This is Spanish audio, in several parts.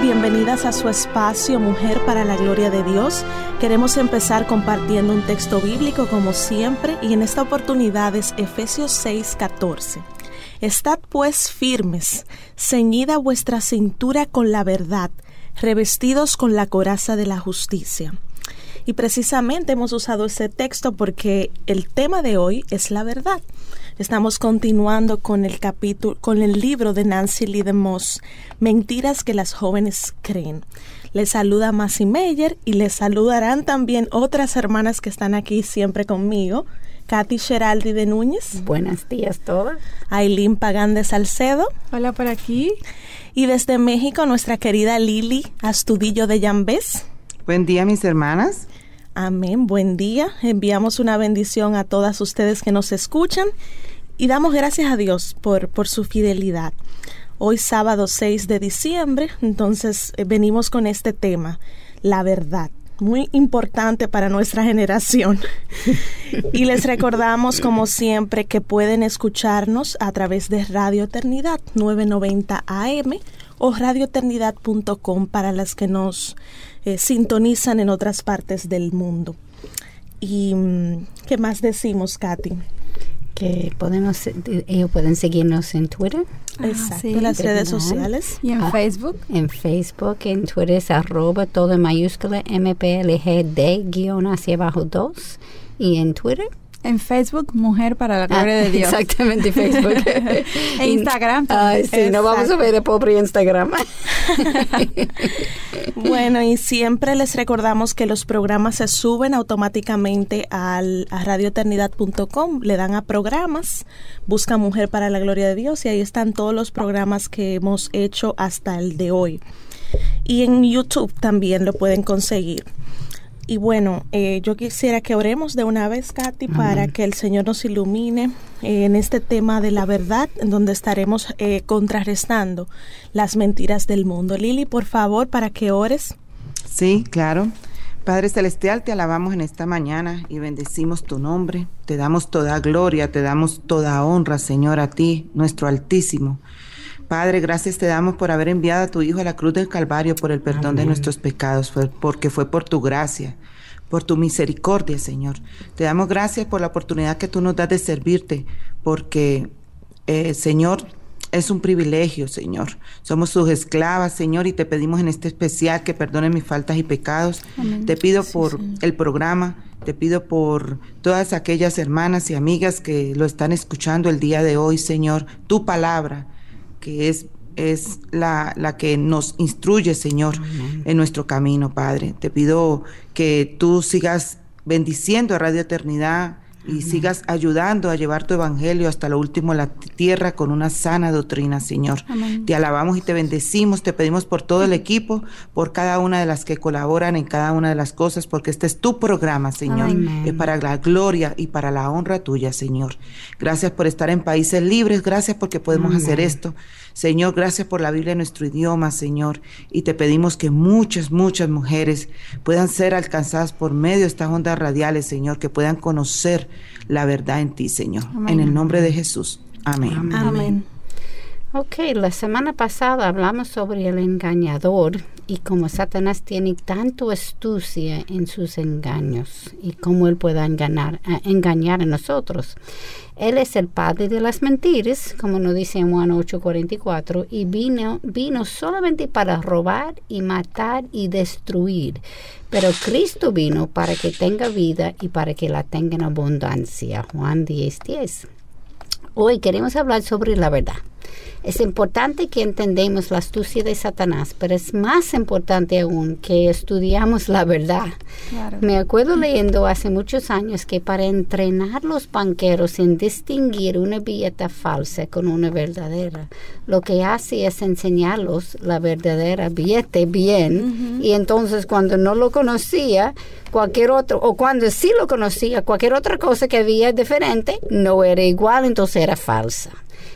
Bienvenidas a su espacio Mujer para la Gloria de Dios. Queremos empezar compartiendo un texto bíblico como siempre y en esta oportunidad es Efesios 6:14. Estad pues firmes, ceñida vuestra cintura con la verdad, revestidos con la coraza de la justicia. Y precisamente hemos usado ese texto porque el tema de hoy es la verdad. Estamos continuando con el capítulo, con el libro de Nancy Lee de Moss, Mentiras que las jóvenes creen. Les saluda Massy Meyer y les saludarán también otras hermanas que están aquí siempre conmigo. Katy Geraldi de Núñez. Buenos días todas. Aileen Pagán de Salcedo. Hola por aquí. Y desde México nuestra querida Lili Astudillo de Yambés. Buen día mis hermanas. Amén, buen día. Enviamos una bendición a todas ustedes que nos escuchan y damos gracias a Dios por, por su fidelidad. Hoy sábado 6 de diciembre, entonces eh, venimos con este tema, la verdad muy importante para nuestra generación. y les recordamos, como siempre, que pueden escucharnos a través de Radio Eternidad 990 AM o radioeternidad.com para las que nos eh, sintonizan en otras partes del mundo. ¿Y mm, qué más decimos, Katy? Que podemos ellos pueden seguirnos en Twitter. Ah, Exacto, en las redes sociales. Y en ah, Facebook. en Facebook en Twitter es arroba todo en mayúscula mplgd guion hacia abajo 2 y en Twitter en Facebook, Mujer para la Gloria de Dios. Exactamente, Facebook. e Instagram. Ay, sí, no vamos a ver el pobre Instagram. bueno, y siempre les recordamos que los programas se suben automáticamente al, a radioeternidad.com. Le dan a programas, busca Mujer para la Gloria de Dios y ahí están todos los programas que hemos hecho hasta el de hoy. Y en YouTube también lo pueden conseguir. Y bueno, eh, yo quisiera que oremos de una vez, Katy, para que el Señor nos ilumine eh, en este tema de la verdad, en donde estaremos eh, contrarrestando las mentiras del mundo. Lili, por favor, para que ores. Sí, claro. Padre Celestial, te alabamos en esta mañana y bendecimos tu nombre. Te damos toda gloria, te damos toda honra, Señor, a ti, nuestro Altísimo. Padre, gracias te damos por haber enviado a tu Hijo a la cruz del Calvario por el perdón de nuestros pecados, porque fue por tu gracia, por tu misericordia, Señor. Te damos gracias por la oportunidad que tú nos das de servirte, porque, eh, Señor, es un privilegio, Señor. Somos sus esclavas, Señor, y te pedimos en este especial que perdones mis faltas y pecados. Te pido por el programa, te pido por todas aquellas hermanas y amigas que lo están escuchando el día de hoy, Señor, tu palabra que es, es la, la que nos instruye, Señor, en nuestro camino, Padre. Te pido que tú sigas bendiciendo a Radio Eternidad y sigas ayudando a llevar tu evangelio hasta lo último la tierra con una sana doctrina, Señor. Te alabamos y te bendecimos, te pedimos por todo el equipo, por cada una de las que colaboran en cada una de las cosas, porque este es tu programa, Señor. Es para la gloria y para la honra tuya, Señor. Gracias por estar en países libres, gracias porque podemos hacer esto. Señor, gracias por la Biblia en nuestro idioma, Señor. Y te pedimos que muchas, muchas mujeres puedan ser alcanzadas por medio de estas ondas radiales, Señor, que puedan conocer la verdad en ti, Señor. En el nombre de Jesús. Amén. Amén. Ok, la semana pasada hablamos sobre el engañador y cómo Satanás tiene tanto astucia en sus engaños y cómo él pueda engañar, engañar a nosotros. Él es el padre de las mentiras, como nos dice en Juan 8:44, y vino, vino solamente para robar y matar y destruir. Pero Cristo vino para que tenga vida y para que la tenga en abundancia. Juan 10:10. Hoy queremos hablar sobre la verdad. Es importante que entendamos la astucia de Satanás, pero es más importante aún que estudiamos la verdad. Me acuerdo leyendo hace muchos años que para entrenar los banqueros en distinguir una billeta falsa con una verdadera, lo que hace es enseñarlos la verdadera billete bien. Y entonces cuando no lo conocía, cualquier otro, o cuando sí lo conocía, cualquier otra cosa que había diferente no era igual, entonces era falsa.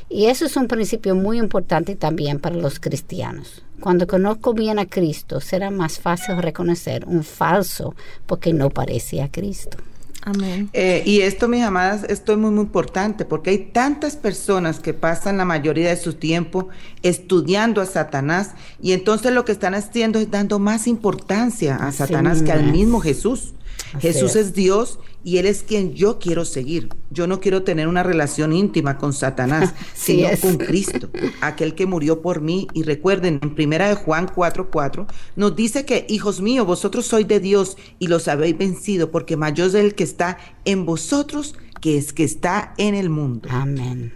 Y eso es un principio muy importante también para los cristianos. Cuando conozco bien a Cristo, será más fácil reconocer un falso porque no parece a Cristo. Amén. Eh, y esto, mis amadas, esto es muy, muy importante porque hay tantas personas que pasan la mayoría de su tiempo estudiando a Satanás y entonces lo que están haciendo es dando más importancia a Satanás que al mismo Jesús. Jesús es. Dios y Él es quien yo quiero seguir. Yo no quiero tener una relación íntima con Satanás, sino con Cristo, aquel que murió por mí. Y recuerden, en primera de Juan 4:4 nos dice que, hijos míos, vosotros sois de Dios y los habéis vencido, porque mayor es el que está en vosotros que es que está en el mundo. Amén.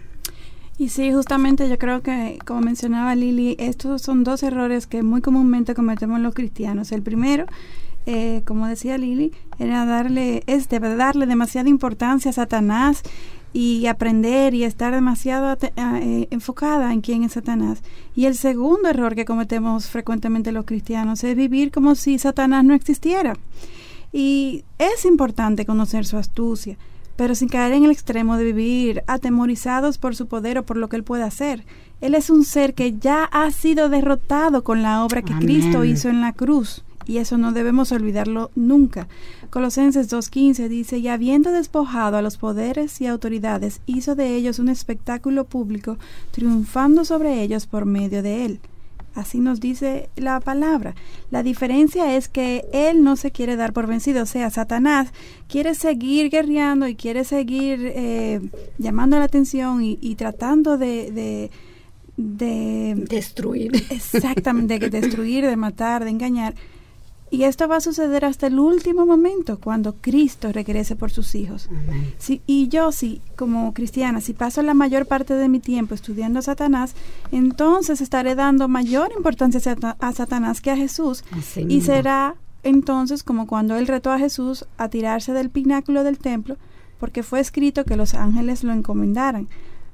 Y sí, justamente yo creo que, como mencionaba Lili, estos son dos errores que muy comúnmente cometemos los cristianos. El primero eh, como decía Lili, era darle, es de darle demasiada importancia a Satanás y aprender y estar demasiado eh, enfocada en quién es Satanás. Y el segundo error que cometemos frecuentemente los cristianos es vivir como si Satanás no existiera. Y es importante conocer su astucia, pero sin caer en el extremo de vivir atemorizados por su poder o por lo que él puede hacer. Él es un ser que ya ha sido derrotado con la obra que Cristo hizo en la cruz y eso no debemos olvidarlo nunca. Colosenses 2.15 dice, y habiendo despojado a los poderes y autoridades, hizo de ellos un espectáculo público, triunfando sobre ellos por medio de él. Así nos dice la palabra. La diferencia es que él no se quiere dar por vencido, o sea, Satanás quiere seguir guerreando y quiere seguir eh, llamando la atención y, tratando de, de de destruir. Exactamente, de destruir, de matar, de engañar. Y esto va a suceder hasta el último momento, cuando Cristo regrese por sus hijos. y yo, sí, como cristiana, si paso la mayor parte de mi tiempo estudiando a Satanás, entonces estaré dando mayor importancia a Satanás que a Jesús. y será entonces como cuando él retó a Jesús a tirarse del pináculo del templo, porque fue escrito que los ángeles lo encomendaran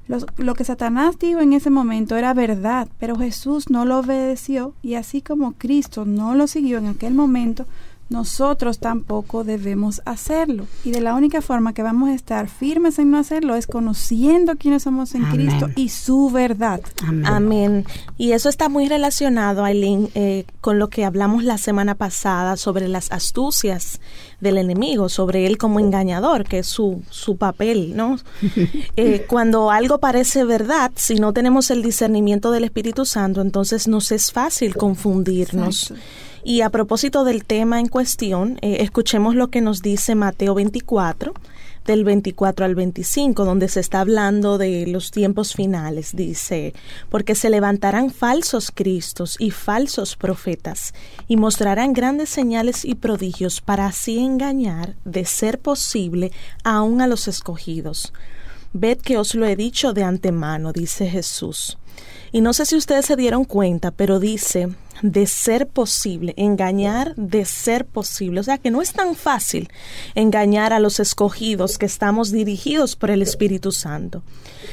lo que Satanás dijo en ese momento era verdad, pero Jesús no lo obedeció y así como Cristo no lo siguió en aquel momento, nosotros tampoco debemos hacerlo. Y de la única forma que vamos a estar firmes en no hacerlo es conociendo quiénes somos en Cristo y su verdad. Amén. Y eso está muy relacionado, Aileen, eh, con lo que hablamos la semana pasada sobre las astucias del enemigo, sobre él como engañador, que es su, su papel, ¿no? Eh, cuando algo parece verdad, si no tenemos el discernimiento del Espíritu Santo, entonces nos es fácil confundirnos. Y a propósito del tema en cuestión, eh, escuchemos lo que nos dice Mateo 24, del 24 al 25, donde se está hablando de los tiempos finales. Dice, porque se levantarán falsos cristos y falsos profetas, y mostrarán grandes señales y prodigios para así engañar, de ser posible, aún a los escogidos. Ved que os lo he dicho de antemano, dice Jesús. Y no sé si ustedes se dieron cuenta, pero dice, de ser posible, engañar de ser posible. O sea que no es tan fácil engañar a los escogidos que estamos dirigidos por el Espíritu Santo.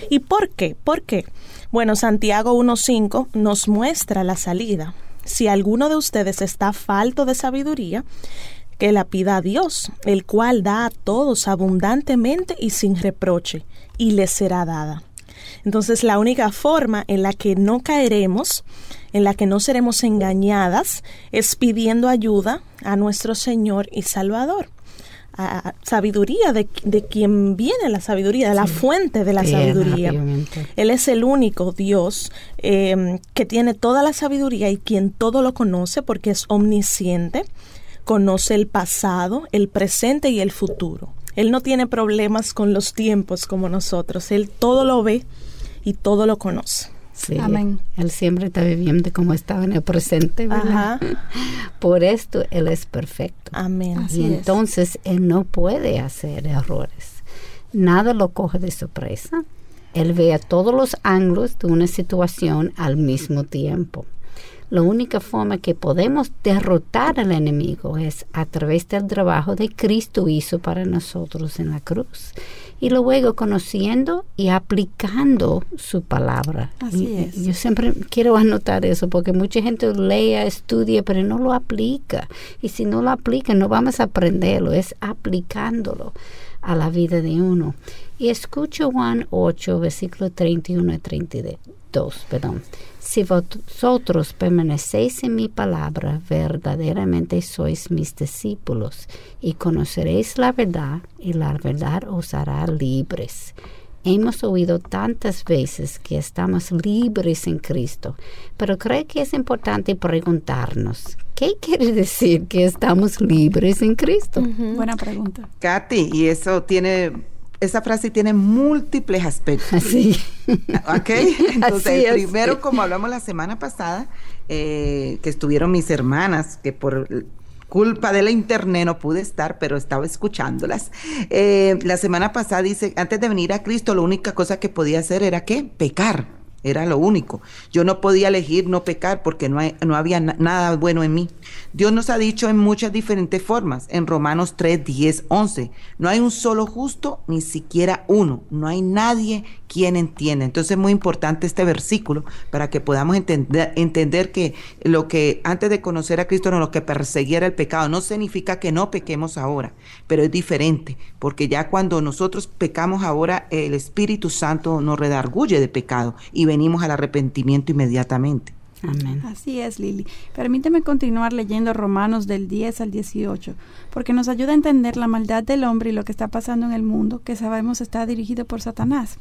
¿Y por qué? ¿Por qué? Bueno, Santiago 1.5 nos muestra la salida. Si alguno de ustedes está falto de sabiduría, que la pida a Dios, el cual da a todos abundantemente y sin reproche, y les será dada. Entonces la única forma en la que no caeremos, en la que no seremos engañadas, es pidiendo ayuda a nuestro Señor y Salvador. A sabiduría de, quien viene la sabiduría, de la fuente de la sabiduría. Él es el único Dios eh, que tiene toda la sabiduría y quien todo lo conoce porque es omnisciente, conoce el pasado, el presente y el futuro. Él no tiene problemas con los tiempos como nosotros, Él todo lo ve y todo lo conoce. Sí, Amén. Él siempre está viviendo como estaba en el presente, ¿verdad? Por esto Él es perfecto. Amén. y entonces Él no puede hacer errores. Nada lo coge de sorpresa. Él ve a todos los ángulos de una situación al mismo tiempo. La única forma que podemos derrotar al enemigo es a través del trabajo de Cristo hizo para nosotros en la cruz. Y luego conociendo y aplicando su palabra. Así es. Yo siempre quiero anotar eso porque mucha gente lea, estudia, pero no lo aplica. Y si no lo aplica, no vamos a aprenderlo, es aplicándolo a la vida de uno. Y escucho Juan 8, versículo 31 y 32, perdón. Si vosotros permanecéis en mi palabra, verdaderamente sois mis discípulos y conoceréis la verdad y la verdad os hará libres. Hemos oído tantas veces que estamos libres en Cristo, pero creo que es importante preguntarnos, ¿qué quiere decir que estamos libres en Cristo? Buena pregunta. Katy, y eso tiene, esa frase tiene múltiples aspectos. Así. ¿Ok? Entonces, Así primero, como hablamos la semana pasada, eh, que estuvieron mis hermanas, que por culpa de la internet no pude estar, pero estaba escuchándolas. Eh, la semana pasada dice, antes de venir a Cristo, la única cosa que podía hacer era ¿qué? Pecar. Era lo único. Yo no podía elegir no pecar porque no, no había na- nada bueno en mí. Dios nos ha dicho en muchas diferentes formas. En Romanos 3, 10, 11. No hay un solo justo, ni siquiera uno. No hay nadie quien entienda. Entonces es muy importante este versículo para que podamos entender, entender que lo que antes de conocer a Cristo no lo que perseguía era el pecado. No significa que no pequemos ahora, pero es diferente. Porque ya cuando nosotros pecamos ahora, el Espíritu Santo nos redarguye de pecado y venimos al arrepentimiento inmediatamente. Amén. Así es, Lili. Permíteme continuar leyendo Romanos del 10 al 18, porque nos ayuda a entender la maldad del hombre y lo que está pasando en el mundo, que sabemos está dirigido por Satanás.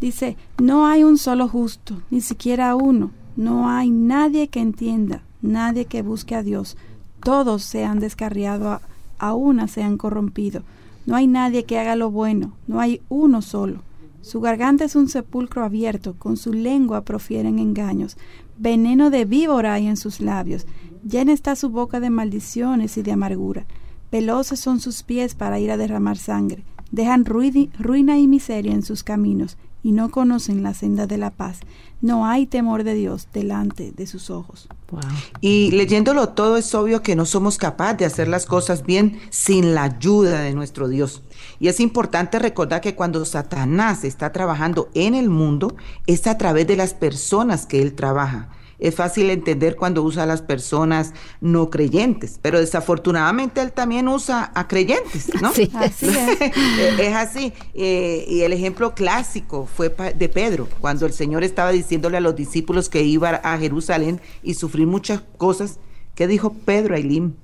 Dice, no hay un solo justo, ni siquiera uno. No hay nadie que entienda, nadie que busque a Dios. Todos se han descarriado, a, a una se han corrompido. No hay nadie que haga lo bueno, no hay uno solo. Su garganta es un sepulcro abierto, con su lengua profieren engaños. Veneno de víbora hay en sus labios. Llena está su boca de maldiciones y de amargura. Veloces son sus pies para ir a derramar sangre. Dejan ruina y miseria en sus caminos y no conocen la senda de la paz. No hay temor de Dios delante de sus ojos. Wow. Y leyéndolo todo es obvio que no somos capaces de hacer las cosas bien sin la ayuda de nuestro Dios. Y es importante recordar que cuando Satanás está trabajando en el mundo, es a través de las personas que él trabaja. Es fácil entender cuando usa a las personas no creyentes, pero desafortunadamente él también usa a creyentes, ¿no? Sí. Así es. es así. Eh, y el ejemplo clásico fue de Pedro, cuando el Señor estaba diciéndole a los discípulos que iba a Jerusalén y sufrir muchas cosas. ¿Qué dijo Pedro, Aileen?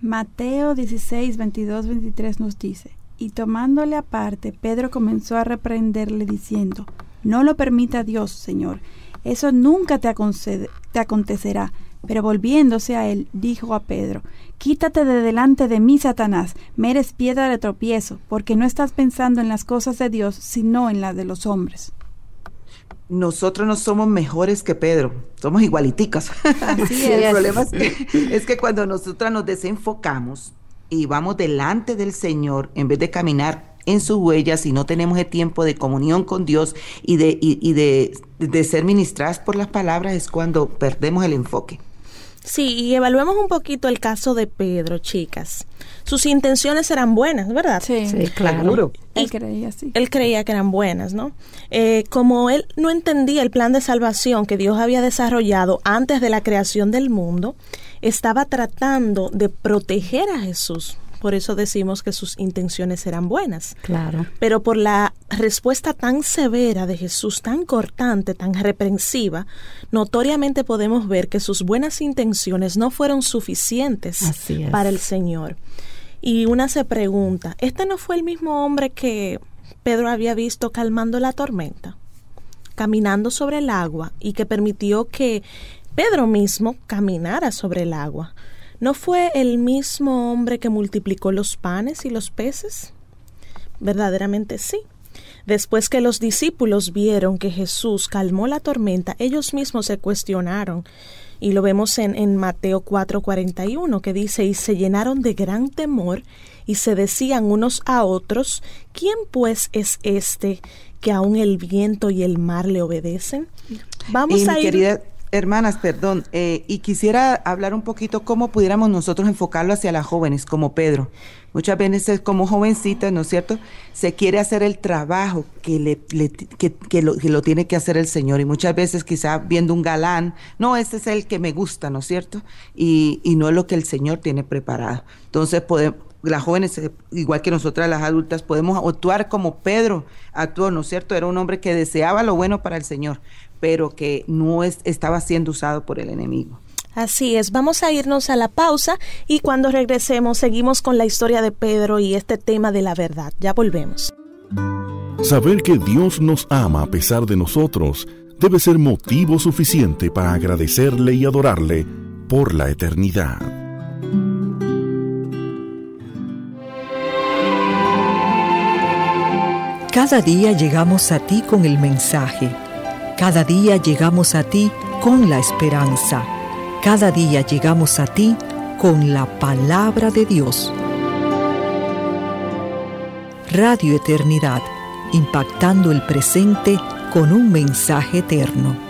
Mateo 16, 22, 23 nos dice, y tomándole aparte, Pedro comenzó a reprenderle diciendo, no lo permita Dios, Señor, eso nunca te, acontecerá. Pero volviéndose a él, dijo a Pedro, Quítate de delante de mí, Satanás, me eres piedra de tropiezo, porque no estás pensando en las cosas de Dios, sino en las de los hombres. Nosotros no somos mejores que Pedro, somos igualiticos. Así el es. problema es que, es que cuando nosotras nos desenfocamos y vamos delante del Señor, en vez de caminar en sus huellas y no tenemos el tiempo de comunión con Dios y de, y, y de, de ser ministradas por las palabras, es cuando perdemos el enfoque. Sí, y evaluemos un poquito el caso de Pedro, chicas. Sus intenciones eran buenas, ¿verdad? Sí, claro. Él creía. Él creía que eran buenas, ¿no? Eh, como él no entendía el plan de salvación que Dios había desarrollado antes de la creación del mundo, estaba tratando de proteger a Jesús. Por eso decimos que sus intenciones eran buenas. Claro. Pero por la respuesta tan severa de Jesús, tan cortante, tan reprensiva, notoriamente podemos ver que sus buenas intenciones no fueron suficientes para el Señor. Y una se pregunta, ¿este no fue el mismo hombre que Pedro había visto calmando la tormenta, caminando sobre el agua y que permitió que Pedro mismo caminara sobre el agua? ¿No fue el mismo hombre que multiplicó los panes y los peces? Verdaderamente sí. Después que los discípulos vieron que Jesús calmó la tormenta, ellos mismos se cuestionaron. Y lo vemos en, en Mateo 4:41, que dice, y se llenaron de gran temor y se decían unos a otros, ¿quién pues es este que aún el viento y el mar le obedecen. Vamos y a ir... Hermanas, perdón, eh, y quisiera hablar un poquito cómo pudiéramos nosotros enfocarlo hacia las jóvenes, como Pedro. Muchas veces como jovencita, ¿no es cierto? Se quiere hacer el trabajo que, le, que, lo, que lo tiene que hacer el Señor. Y muchas veces quizá viendo un galán, no, este es el que me gusta, ¿no es cierto? Y, y no es lo que el Señor tiene preparado. Entonces podemos, las jóvenes, eh, igual que nosotras las adultas, podemos actuar como Pedro actuó, ¿no es cierto? Era un hombre que deseaba lo bueno para el Señor, pero que no estaba siendo usado por el enemigo. Así es, vamos a irnos a la pausa y cuando regresemos seguimos con la historia de Pedro y este tema de la verdad. Ya volvemos. Saber que Dios nos ama a pesar de nosotros debe ser motivo suficiente para agradecerle y adorarle por la eternidad. Cada día llegamos a ti con el mensaje cada día llegamos a ti con la esperanza. Cada día llegamos a ti con la palabra de Dios. Radio Eternidad, impactando el presente con un mensaje eterno.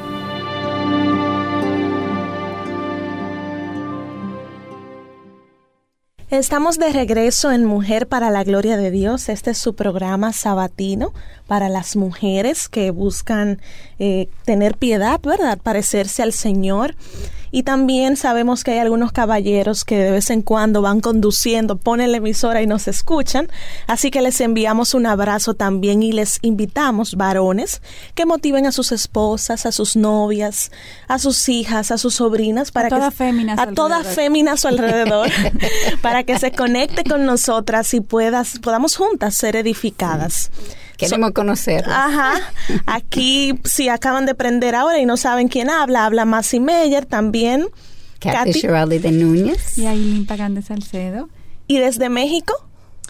Estamos de regreso en Mujer para la Gloria de Dios. Este es su programa sabatino para las mujeres que buscan eh, tener piedad, ¿verdad? Parecerse al Señor. Y también sabemos que hay algunos caballeros que de vez en cuando van conduciendo, ponen la emisora y nos escuchan. Así que les enviamos un abrazo también y les invitamos, varones, que motiven a sus esposas, a sus novias, a sus hijas, a sus sobrinas, para a todas féminas a todas féminas a su alrededor, para que se conecte con nosotras y puedas, podamos juntas ser edificadas. Queremos conocer. Ajá. Aquí, si acaban de prender ahora y no saben quién habla, habla Massey Meyer también. Kathy, Shirley de Núñez. Y Aileen Pagán de Salcedo. ¿Y desde México?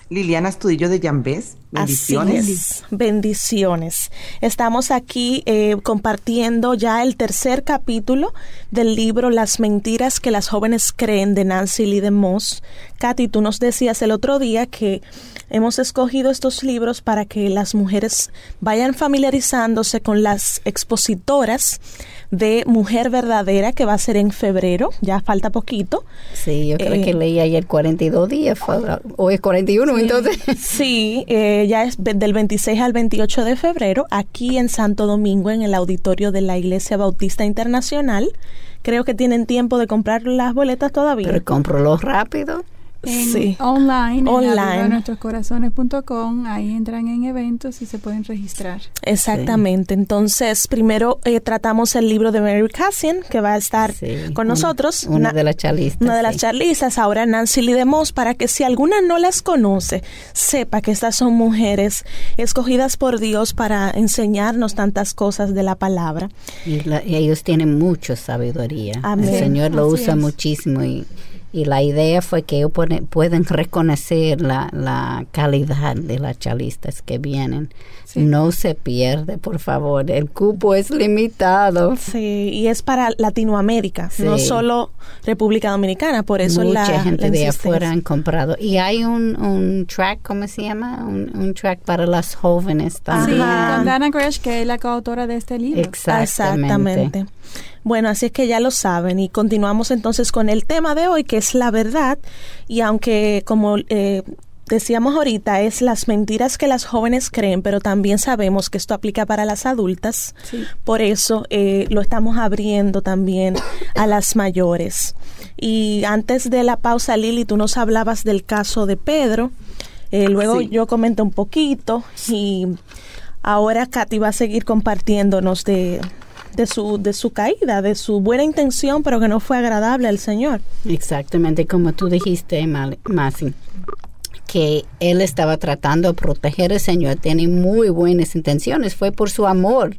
Liliana Estudillo de Yambés. Bendiciones. bendiciones. Estamos aquí eh, compartiendo ya el tercer capítulo del libro Las mentiras que las jóvenes creen de Nancy Lee de Moss. Katy, tú nos decías el otro día que hemos escogido estos libros para que las mujeres vayan familiarizándose con las expositoras de Mujer Verdadera, que va a ser en febrero, ya falta poquito. Sí, yo creo que eh, leí ayer 42 días, o es 41, entonces. Sí, eh, ya es del 26 al 28 de febrero, aquí en Santo Domingo, en el auditorio de la Iglesia Bautista Internacional. Creo que tienen tiempo de comprar las boletas todavía. Pero cómpralo rápido sí. online, online. en nuestroscorazones.com, ahí entran en eventos y se pueden registrar. Exactamente. Entonces, primero eh, tratamos el libro de Mary Cassian, que va a estar con nosotros. Una, de las charlistas. Una de las charlistas, ahora Nancy Lee DeMoss, para que si alguna no las conoce, sepa que estas son mujeres escogidas por Dios para enseñarnos tantas cosas de la palabra. Y, ellos tienen mucha sabiduría. El Señor lo usa muchísimo y y la idea fue que ellos pueden, reconocer la, la, calidad de las chalistas que vienen. No se pierde, por favor. El cupo es limitado. Sí, y es para Latinoamérica, no solo República Dominicana. Por eso Mucha la, gente de afuera han comprado. Y hay un, un track, ¿cómo se llama? Un, track para las jóvenes también. Sí, Dana Gresh, que es la coautora de este libro. Exactamente. Bueno, así es que ya lo saben. Y continuamos entonces con el tema de hoy que es la verdad. Y aunque como eh, decíamos ahorita es las mentiras que las jóvenes creen, pero también sabemos que esto aplica para las adultas, por eso eh, lo estamos abriendo también a las mayores. Y antes de la pausa, Lili, tú nos hablabas del caso de Pedro, eh, luego yo comenté un poquito y ahora Katy va a seguir compartiéndonos de, de su, de su caída, de su buena intención, pero que no fue agradable al Señor. Exactamente, como tú dijiste, Masi, que él estaba tratando de proteger al Señor, tiene muy buenas intenciones, fue por su amor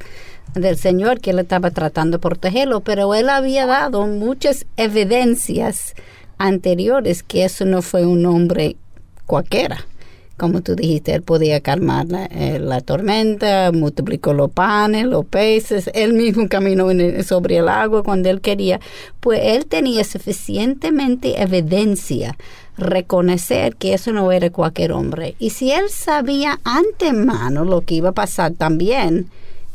del Señor que él estaba tratando de protegerlo, pero él había dado muchas evidencias anteriores que eso no fue un hombre cualquiera como tú dijiste, él podía calmar la, eh, la tormenta, multiplicó los panes, los peces, él mismo caminó sobre el agua cuando él quería, pues él tenía suficientemente evidencia reconocer que eso no era cualquier hombre. Y si él sabía antemano lo que iba a pasar también,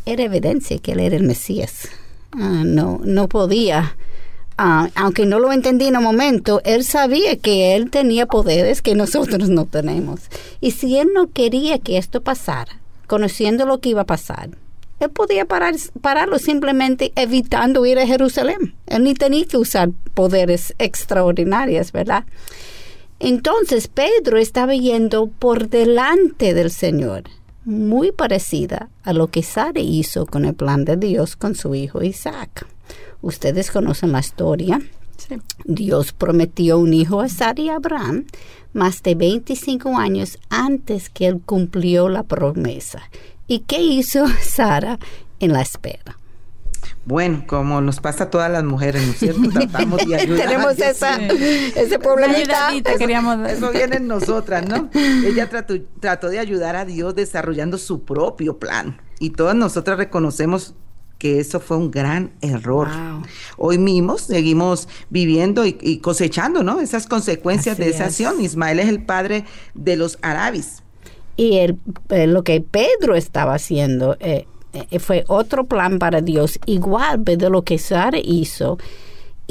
era evidencia que él era el Mesías. Ah, no, no podía. Ah, aunque no lo entendí en el momento, él sabía que él tenía poderes que nosotros no tenemos. Y si él no quería que esto pasara, conociendo lo que iba a pasar, él podía parar, pararlo simplemente evitando ir a Jerusalén. Él ni tenía que usar poderes extraordinarios, ¿verdad? Entonces Pedro estaba yendo por delante del Señor, muy parecida a lo que Sara hizo con el plan de Dios con su hijo Isaac. Ustedes conocen la historia. Sí. Dios prometió un hijo a Sara y a Abraham más de 25 años antes que él cumplió la promesa. ¿Y qué hizo Sara en la espera? Bueno, como nos pasa a todas las mujeres, ¿no es cierto? Tratamos de ayudar. a Tenemos Dios. esa, Sí. ese problemita. ayudadita queríamos. Eso viene en nosotras, ¿no? Ella trató, trató de ayudar a Dios desarrollando su propio plan. Y todas nosotras reconocemos que eso fue un gran error. Wow. Hoy mismo seguimos viviendo y, y cosechando, ¿no? Esas consecuencias Así de esa es. acción. Ismael es el padre de los arabis. Y el, eh, lo que Pedro estaba haciendo eh, eh, fue otro plan para Dios, igual de lo que Sara hizo.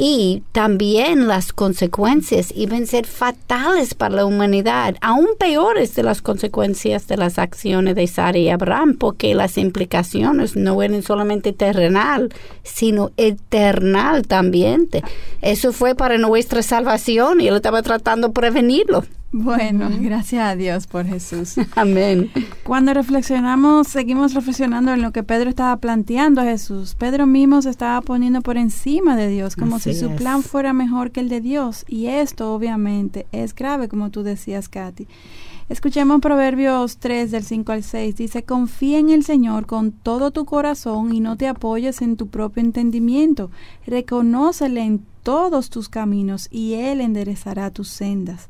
Y también las consecuencias iban a ser fatales para la humanidad, aún peores de las consecuencias de las acciones de Sara y Abraham, porque las implicaciones no eran solamente terrenal, sino eternal también. Eso fue para nuestra salvación y él estaba tratando de prevenirlo. Bueno, gracias a Dios por Jesús. Amén. Cuando reflexionamos, seguimos reflexionando en lo que Pedro estaba planteando a Jesús. Pedro mismo se estaba poniendo por encima de Dios, como Así si su es. plan fuera mejor que el de Dios. Y esto obviamente es grave, como tú decías, Katy. Escuchemos Proverbios 3 del 5 al 6. Dice, confía en el Señor con todo tu corazón y no te apoyes en tu propio entendimiento. Reconócele en todos tus caminos y Él enderezará tus sendas.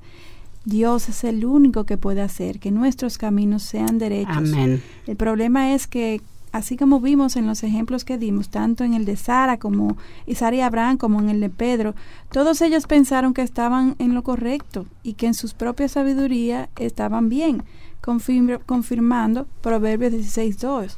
Dios es el único que puede hacer que nuestros caminos sean derechos. Amén. El problema es que, así como vimos en los ejemplos que dimos, tanto en el de Sara como y Sara y Abraham como en el de Pedro, todos ellos pensaron que estaban en lo correcto y que en su propia sabiduría estaban bien, confirm- confirmando Proverbios 16.2.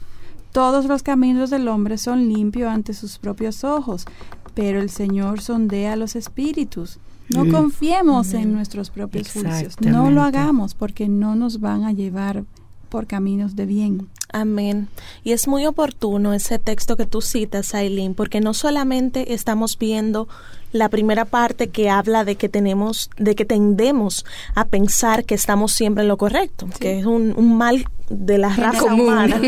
Todos los caminos del hombre son limpios ante sus propios ojos, pero el Señor sondea los espíritus. No Mm. confiemos en nuestros propios juicios. No lo hagamos porque no nos van a llevar por caminos de bien. Amén. Y es muy oportuno ese texto que tú citas, Aileen, porque no solamente estamos viendo la primera parte que habla de que tenemos, de que tendemos a pensar que estamos siempre en lo correcto, que es un, un mal de la raza Común. humana.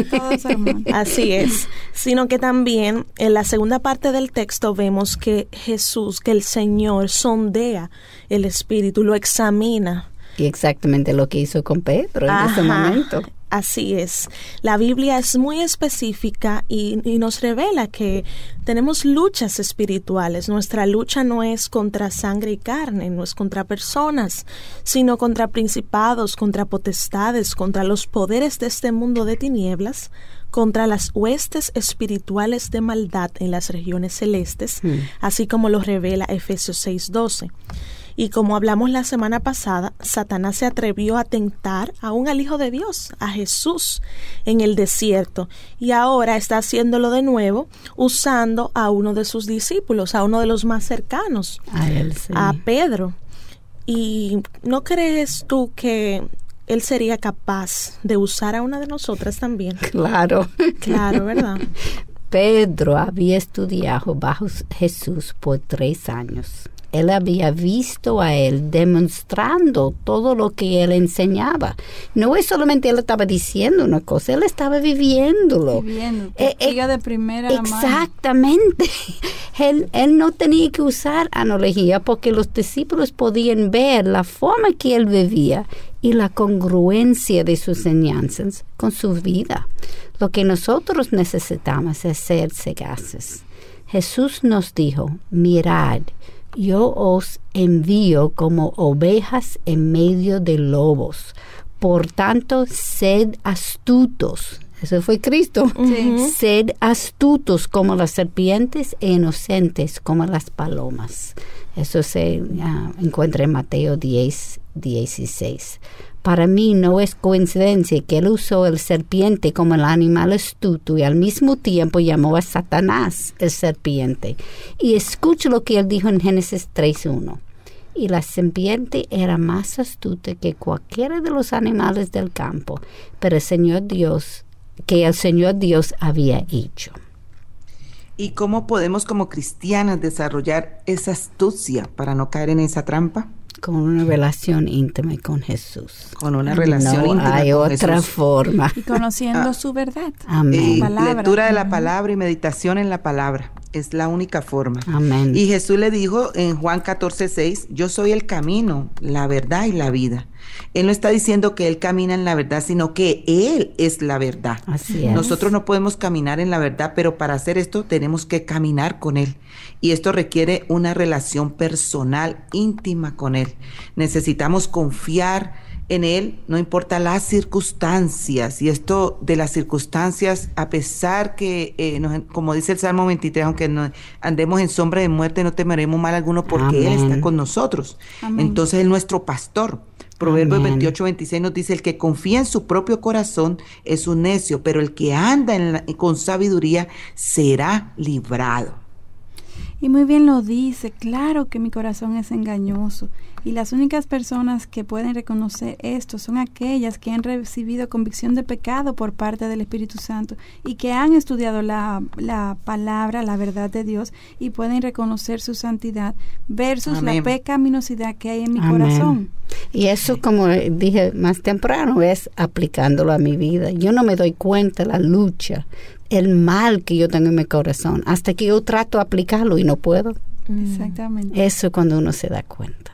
Así es, sino que también en la segunda parte del texto vemos que Jesús, que el Señor sondea el espíritu, lo examina. Y exactamente lo que hizo con Pedro en ese momento. Así es. La Biblia es muy específica y, y nos revela que tenemos luchas espirituales. Nuestra lucha no es contra sangre y carne, no es contra personas, sino contra principados, contra potestades, contra los poderes de este mundo de tinieblas, contra las huestes espirituales de maldad en las regiones celestes, así como lo revela Efesios 6:12. Y como hablamos la semana pasada, Satanás se atrevió a tentar aún al Hijo de Dios, a Jesús, en el desierto, y ahora está haciéndolo de nuevo usando a uno de sus discípulos, a uno de los más cercanos, A él sí. a Pedro. ¿Y no crees tú que él sería capaz de usar a una de nosotras también? Claro. Claro, ¿verdad? Pedro había estudiado bajo Jesús por tres años. Él había visto a él demostrando todo lo que él enseñaba. No es solamente él estaba diciendo una cosa, él estaba viviéndolo. Viviendo, Eh, eh, de primera mano. Exactamente. Él, él no tenía que usar analogía porque los discípulos podían ver la forma que él vivía y la congruencia de sus enseñanzas con su vida. Lo que nosotros necesitamos es ser sagaces. Jesús nos dijo, mirad, yo os envío como ovejas en medio de lobos. Por tanto, sed astutos. Eso fue Cristo. Sed astutos como las serpientes e inocentes como las palomas. Eso se encuentra en Mateo 10, 16. Para mí no es coincidencia que él usó el serpiente como el animal astuto y al mismo tiempo llamó a Satanás el serpiente. Y escucha lo que él dijo en Génesis 3.1. Y la serpiente era más astuta que cualquiera de los animales del campo, pero el Señor Dios, que el Señor Dios había hecho. ¿Y cómo podemos como cristianas desarrollar esa astucia para no caer en esa trampa? Con una relación íntima con Jesús. Con una relación no íntima hay con otra Jesús. forma. Y conociendo Ah. su verdad. Amén. Y palabra. lectura de la palabra y meditación en la palabra. Es la única forma. Amén. Y Jesús le dijo en Juan 14, 6, yo soy el camino, la verdad y la vida. Él no está diciendo que Él camina en la verdad, sino que Él es la verdad. Así es. Nosotros no podemos caminar en la verdad, pero para hacer esto tenemos que caminar con Él. Y esto requiere una relación personal, íntima con Él. Necesitamos confiar en Él, no importa las circunstancias. Y esto de las circunstancias, a pesar que, eh, nos- como dice el Salmo 23, aunque no andemos en sombra de muerte, no temeremos mal alguno porque Él está con nosotros. Amén. Entonces Él es nuestro pastor. Proverbios Amén. 28, 26 nos dice, el que confía en su propio corazón es un necio, pero el que anda en la- con sabiduría será librado. Y muy bien lo dice, claro que mi corazón es engañoso. Y las únicas personas que pueden reconocer esto son aquellas que han recibido convicción de pecado por parte del Espíritu Santo y que han estudiado la, la palabra, la verdad de Dios y pueden reconocer su santidad versus Amén. la pecaminosidad que hay en mi Amén. corazón. Y eso, como dije más temprano, es aplicándolo a mi vida. Yo no me doy cuenta la lucha, el mal que yo tengo en mi corazón, hasta que yo trato de aplicarlo y no puedo. Exactamente. Eso es cuando uno se da cuenta.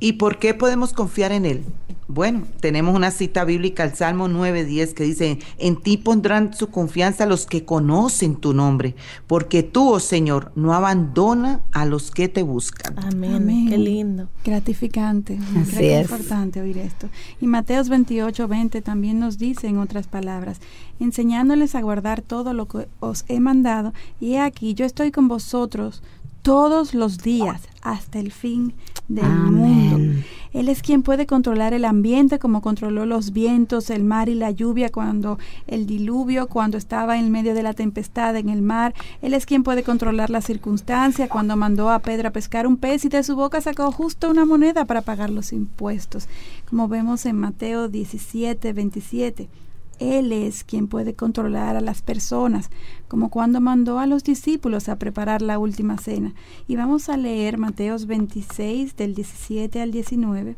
¿Y por qué podemos confiar en Él? Bueno, tenemos una cita bíblica, el Salmo 9.10, que dice, en ti pondrán su confianza los que conocen tu nombre, porque tú, oh Señor, no abandona a los que te buscan. Amén. Amén. Qué lindo. Gratificante. Así Creo que es es. importante oír esto. Y Mateos 28, 20 también nos dice en otras palabras, enseñándoles a guardar todo lo que os he mandado, y he aquí yo estoy con vosotros todos los días hasta el fin del Amén. mundo. Él es quien puede controlar el ambiente como controló los vientos, el mar y la lluvia cuando el diluvio, cuando estaba en medio de la tempestad en el mar. Él es quien puede controlar la circunstancia cuando mandó a Pedro a pescar un pez y de su boca sacó justo una moneda para pagar los impuestos, como vemos en Mateo 17, 27. Él es quien puede controlar a las personas, como cuando mandó a los discípulos a preparar la última cena. Y vamos a leer Mateos 26 del 17 al 19,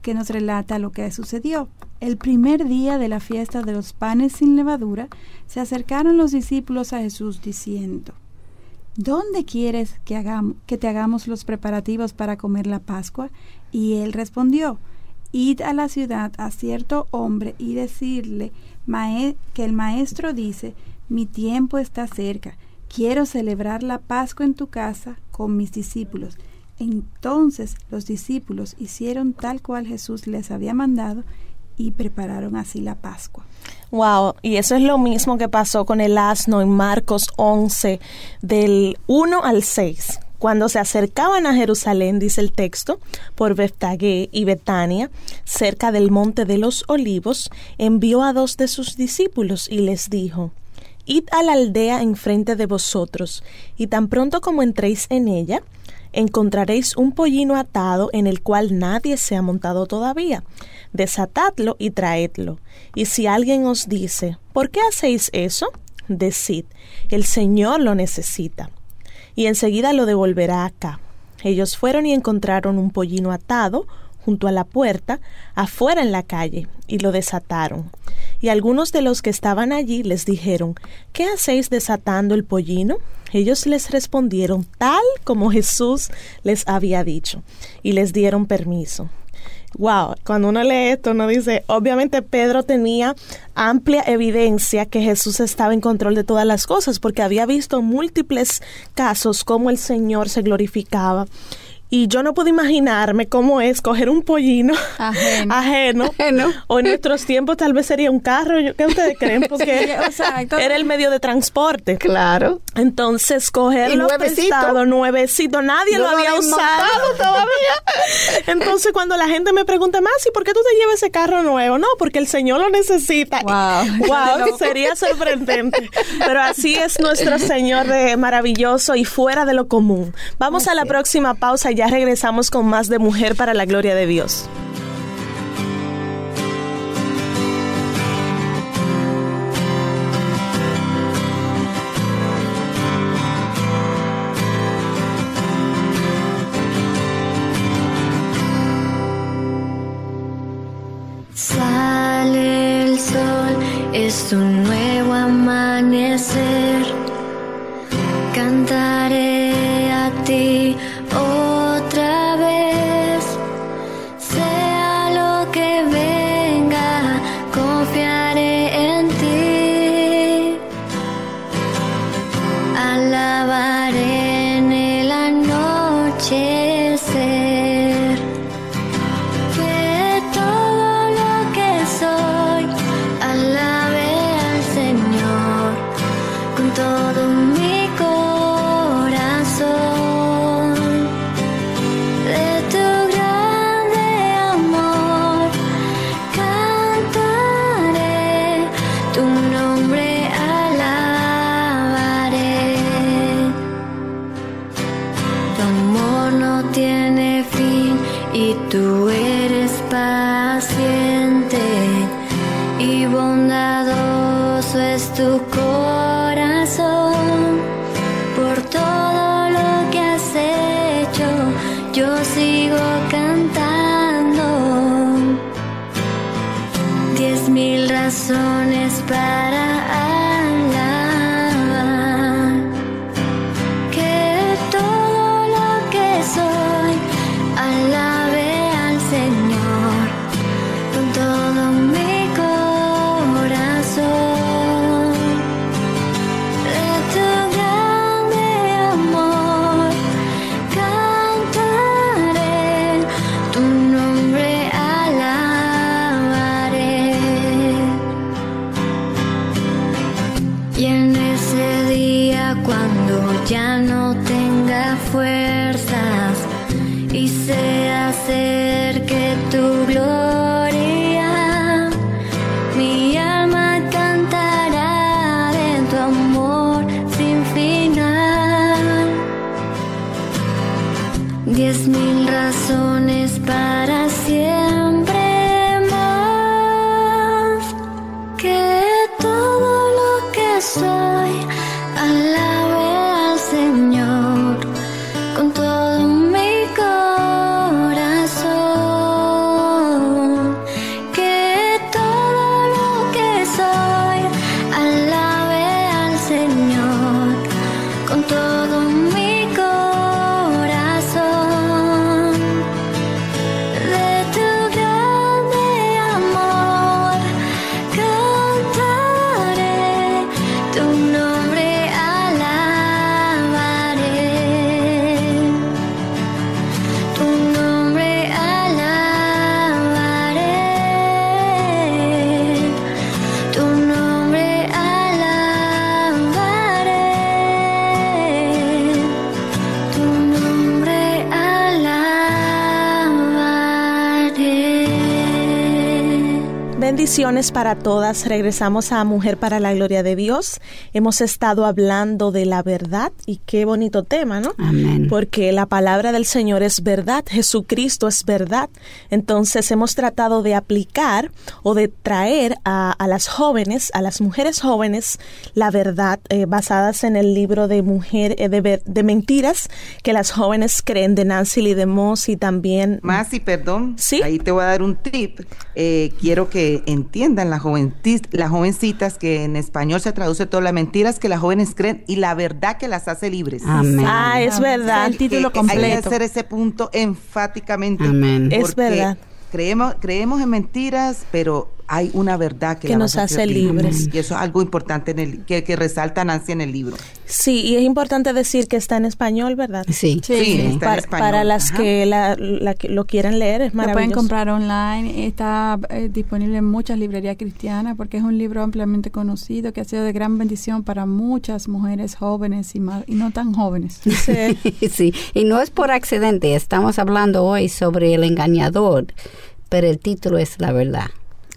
que nos relata lo que sucedió. El primer día de la fiesta de los panes sin levadura, se acercaron los discípulos a Jesús diciendo, ¿Dónde quieres que, que te hagamos los preparativos para comer la Pascua? Y él respondió, Id a la ciudad a cierto hombre y decirle "Mae- que el maestro dice, mi tiempo está cerca, quiero celebrar la Pascua en tu casa con mis discípulos. Entonces los discípulos hicieron tal cual Jesús les había mandado y prepararon así la Pascua. Wow, y eso es lo mismo que pasó con el asno en Marcos 11, del 1 al 6. Cuando se acercaban a Jerusalén, dice el texto, por Beftagé y Betania, cerca del monte de los olivos, envió a dos de sus discípulos y les dijo, Id a la aldea enfrente de vosotros, y tan pronto como entréis en ella, encontraréis un pollino atado en el cual nadie se ha montado todavía. Desatadlo y traedlo. Y si alguien os dice, ¿por qué hacéis eso? Decid, el Señor lo necesita. Y enseguida lo devolverá acá. Ellos fueron y encontraron un pollino atado junto a la puerta, afuera en la calle, y lo desataron. Y algunos de los que estaban allí les dijeron, ¿qué hacéis desatando el pollino? Ellos les respondieron tal como Jesús les había dicho, y les dieron permiso. Wow, cuando uno lee esto, uno dice, obviamente Pedro tenía amplia evidencia que Jesús estaba en control de todas las cosas, porque había visto múltiples casos como el Señor se glorificaba y yo no puedo imaginarme cómo es coger un pollino ajeno, o en nuestros tiempos tal vez sería un carro, ¿qué ustedes creen? Porque era el medio de transporte. Claro. Entonces cogerlo nuevecito. nuevecito, nadie lo había usado todavía. Entonces cuando la gente me pregunta más, ¿y por qué tú te llevas ese carro nuevo? No, porque el Señor lo necesita. Wow. Wow, sería sorprendente. Pero así es nuestro Señor de maravilloso y fuera de lo común. Vamos a la próxima pausa y ya regresamos con más de Mujer para la Gloria de Dios. Sale el sol, es un nuevo con todo mi Bendiciones para todas. Regresamos a Mujer para la Gloria de Dios. Hemos estado hablando de la verdad y qué bonito tema, ¿no? Amén. Porque la palabra del Señor es verdad, Jesucristo es verdad. Entonces hemos tratado de aplicar o de traer a, las jóvenes, a las mujeres jóvenes, la verdad eh, basadas en el libro de Mujer eh, de, de, Mentiras que las jóvenes creen de Nancy Lee de Moss y también... Más y perdón. Sí. Ahí te voy a dar un tip. Eh, quiero que en entiendan las, las jovencitas que en español se traduce todas las mentiras que las jóvenes creen y la verdad que las hace libres. Amén. Ah, es verdad. El título completo. Hay que hacer ese punto enfáticamente. Amén. Es verdad. Creemos, creemos en mentiras, pero hay una verdad que, Que la nos hace libre. libres. Y eso es algo importante en el, que, que resalta Nancy en el libro. Sí, y es importante decir que está en español, ¿verdad? Sí. Sí, está en Para, español. para las Ajá. que, la, la que lo quieran leer, es Lo pueden maravilloso. comprar online, está eh, disponible en muchas librerías cristianas porque es un libro ampliamente conocido que ha sido de gran bendición para muchas mujeres jóvenes y, ma- y no tan jóvenes. Sí. sí, y no es por accidente, estamos hablando hoy sobre el engañador, pero el título es la verdad.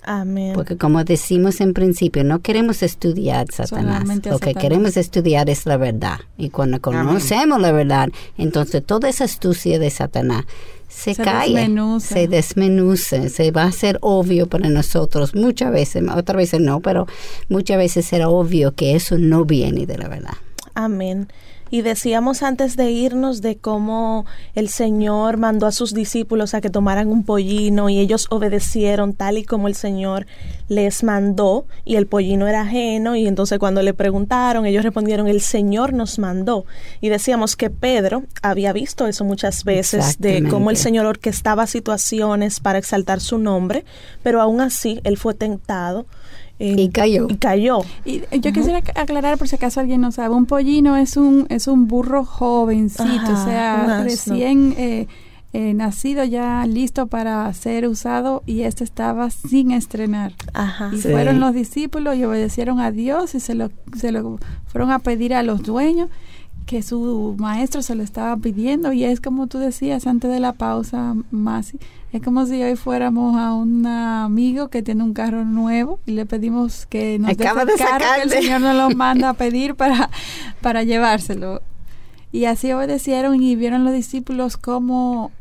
Amén. Porque como decimos en principio, no queremos estudiar Satanás. Solamente Lo que Satanás. queremos estudiar es la verdad. Y cuando conocemos la verdad, entonces toda esa astucia de Satanás se, Se cae, desmenuza. se desmenuce, se va a hacer obvio para nosotros. Muchas veces, otras veces no, pero muchas veces será obvio que eso no viene de la verdad. Amén. Y decíamos antes de irnos de cómo el Señor mandó a sus discípulos a que tomaran un pollino y ellos obedecieron tal y como el Señor les mandó y el pollino era ajeno y entonces cuando le preguntaron ellos respondieron el Señor nos mandó y decíamos que Pedro había visto eso muchas veces de cómo el. Señor orquestaba situaciones para exaltar su nombre, pero aún así él fue tentado eh, Y cayó. y cayó. Y eh, yo quisiera ac- aclarar por si acaso alguien no sabe, un pollino es un es un burro jovencito, Ajá, o sea, recién eh, eh, nacido ya listo para ser usado y este estaba sin estrenar. Ajá. Y Sí. fueron los discípulos y obedecieron a Dios y se lo, se lo fueron a pedir a los dueños que su maestro se lo estaba pidiendo y es como tú decías antes de la pausa, Masi, es como si hoy fuéramos a un amigo que tiene un carro nuevo y le pedimos que nos dé de carro que el. Señor nos lo manda a pedir para, para llevárselo. Y así obedecieron y vieron los discípulos cómo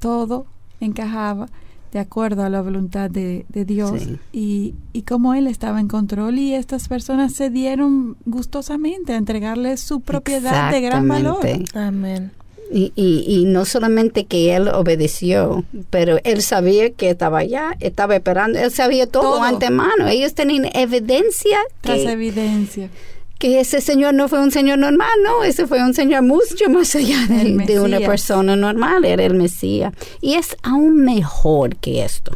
todo encajaba de acuerdo a la voluntad de, de Dios Sí. y, y cómo Él estaba en control y estas personas se dieron gustosamente a entregarle su propiedad de gran valor. Amén. Y, y, y no solamente que él obedeció, pero él sabía que estaba allá, estaba esperando, él sabía todo, Todo. antemano. Ellos tenían evidencia Tras que, evidencia. que ese señor no fue un señor normal, no, ese fue un señor mucho más allá de, de una persona normal, era el Mesías. Y es aún mejor que esto.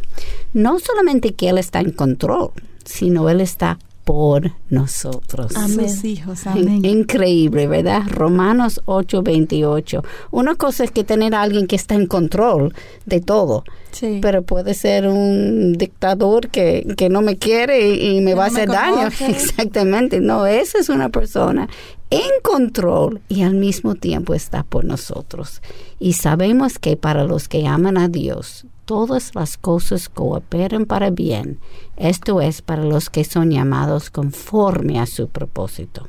No solamente que él está en control, sino él está por nosotros. Amén. Sus hijos, amén. Increíble, ¿verdad? Romanos 8:28. Una cosa es que tener a alguien que está en control de todo, Sí. pero puede ser un dictador que, que no me quiere y, y me Que va a no hacer daño. Exactamente, no, esa es una persona en control y al mismo tiempo está por nosotros. Y sabemos que para los que aman a Dios, todas las cosas cooperan para bien. Esto es para los que son llamados conforme a su propósito.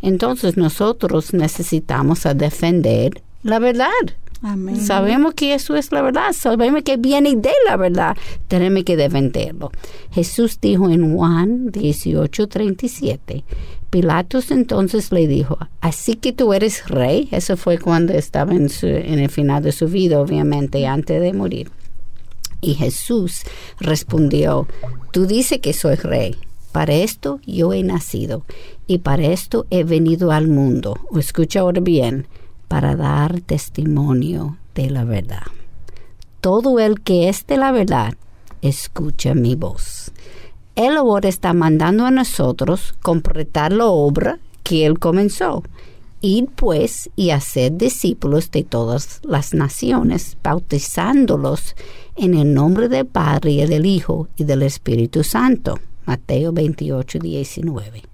Entonces nosotros necesitamos a defender la verdad. Amén. Sabemos que eso es la verdad, sabemos que viene de la verdad, tenemos que defenderlo. Jesús dijo en Juan 18:37, Pilatos entonces le dijo, así que tú eres rey, eso fue cuando estaba en, su- en el final de su vida, obviamente, antes de morir. Y Jesús respondió, tú dices que soy rey. Para esto yo he nacido y para esto he venido al mundo. Escucha ahora bien, para dar testimonio de la verdad. Todo el que es de la verdad, escucha mi voz. Él ahora está mandando a nosotros completar la obra que Él comenzó. Ir pues y hacer discípulos de todas las naciones, bautizándolos en el nombre del Padre y del Hijo y del Espíritu Santo. Mateo 28, 19.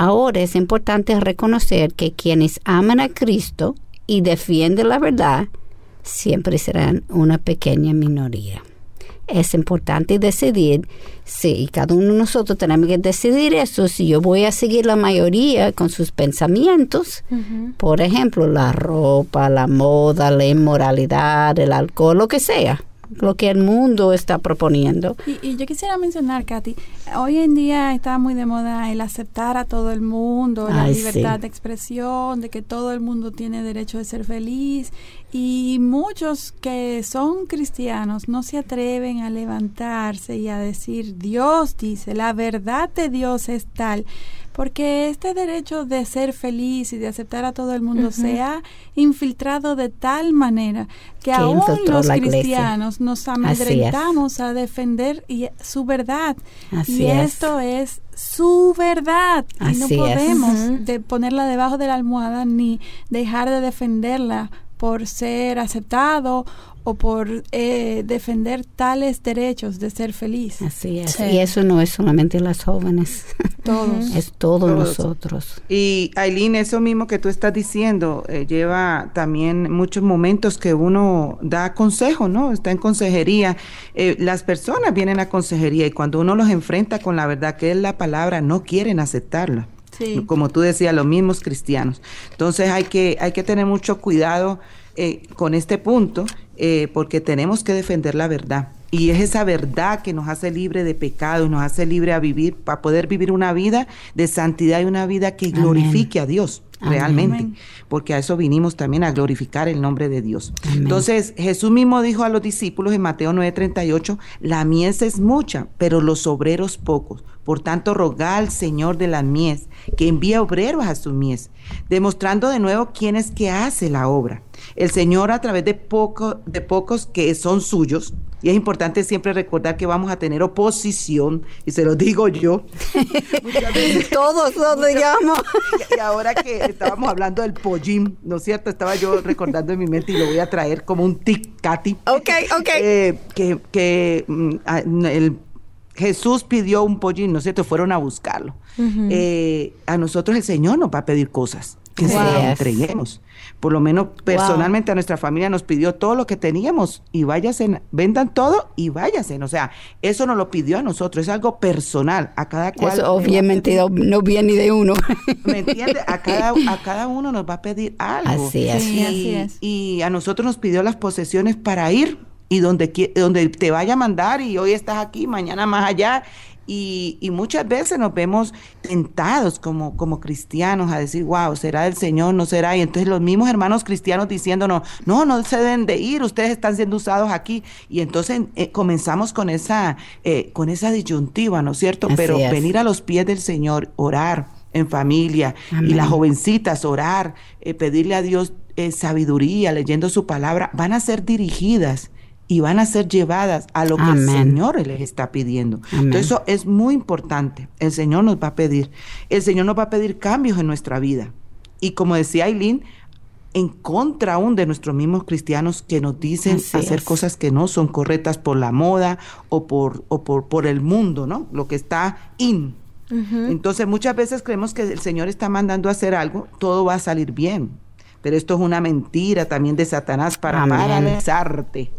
Ahora es importante reconocer que quienes aman a Cristo y defienden la verdad siempre serán una pequeña minoría. Es importante decidir si cada uno de nosotros tenemos que decidir eso, si yo voy a seguir la mayoría con sus pensamientos, por ejemplo, la ropa, la moda, la inmoralidad, el alcohol, lo que sea, lo que el mundo está proponiendo. Y, y yo quisiera mencionar, Katy, hoy en día está muy de moda el aceptar a todo el mundo, la libertad sí. de expresión, de que todo el mundo tiene derecho de ser feliz. Y muchos que son cristianos no se atreven a levantarse y a decir, Dios dice, la verdad de Dios es tal. Porque este derecho de ser feliz y de aceptar a todo el mundo se ha infiltrado de tal manera que, aún los cristianos nos amedrentamos a defender y, su verdad. y esto es su verdad. Y no podemos de ponerla debajo de la almohada ni dejar de defenderla por ser aceptado o por eh, defender tales derechos de ser feliz. Así es. Y eso no es solamente las jóvenes. Todos. es todos, nosotros. Y Aileen, eso mismo que tú estás diciendo, eh, lleva también muchos momentos que uno da consejo, ¿no? Está en consejería. Eh, las personas vienen a consejería y cuando uno los enfrenta con la verdad que es la palabra, no quieren aceptarla. Sí. Como tú decías, los mismos cristianos. Entonces hay que, hay que tener mucho cuidado con este punto eh, porque tenemos que defender la verdad. Y es esa verdad que nos hace libre de pecado y nos hace libre a vivir, para poder vivir una vida de santidad y una vida que glorifique a Dios realmente, porque a eso vinimos también a glorificar el nombre de Dios. Entonces, Jesús mismo dijo a los discípulos en Mateo 9:38, la mies es mucha, pero los obreros pocos. Por tanto, roga al Señor de la mies que envíe obreros a su mies, demostrando de nuevo quién es que hace la obra. El Señor a través de, poco, de pocos que son suyos, y es importante siempre recordar que vamos a tener oposición, y se lo digo yo. Todos lo digamos. Y, ahora que estábamos hablando del pollín, ¿no es cierto? Estaba yo recordando en mi mente y lo voy a traer como un tic, Katy. Ok, ok. Eh, que que mm, el Jesús pidió un pollín, ¿no es cierto? Fueron a buscarlo. Eh, a nosotros el Señor nos va a pedir cosas que se las entreguemos. Por lo menos personalmente a nuestra familia nos pidió todo lo que teníamos y váyanse, vendan todo y váyanse. O sea, eso nos lo pidió a nosotros, es algo personal, a cada cual. Eso obviamente no viene de uno. ¿Me entiendes? A cada, a cada uno nos va a pedir algo. Así es. así es. y a nosotros nos pidió las posesiones para ir y donde, donde te vaya a mandar y hoy estás aquí, mañana más allá. Y, y, muchas veces nos vemos tentados como, como cristianos a decir, wow, ¿será el Señor? ¿No será? Y entonces los mismos hermanos cristianos diciéndonos, no, no se deben de ir, ustedes están siendo usados aquí. Y entonces eh, comenzamos con esa, eh, con esa disyuntiva, ¿no es cierto? Pero venir a los pies del Señor, orar en familia y las jovencitas orar, eh, pedirle a Dios sabiduría, leyendo su palabra, van a ser dirigidas y van a ser llevadas a lo que el Señor les está pidiendo. Entonces eso es muy importante. El Señor nos va a pedir. El Señor nos va a pedir cambios en nuestra vida. Y como decía Aileen, en contra aún de nuestros mismos cristianos que nos dicen hacer cosas que no son correctas por la moda o por, o por, por el mundo, ¿no? Lo que está in. Entonces muchas veces creemos que el Señor está mandando a hacer algo, todo va a salir bien pero esto es una mentira también de Satanás para paralizarte.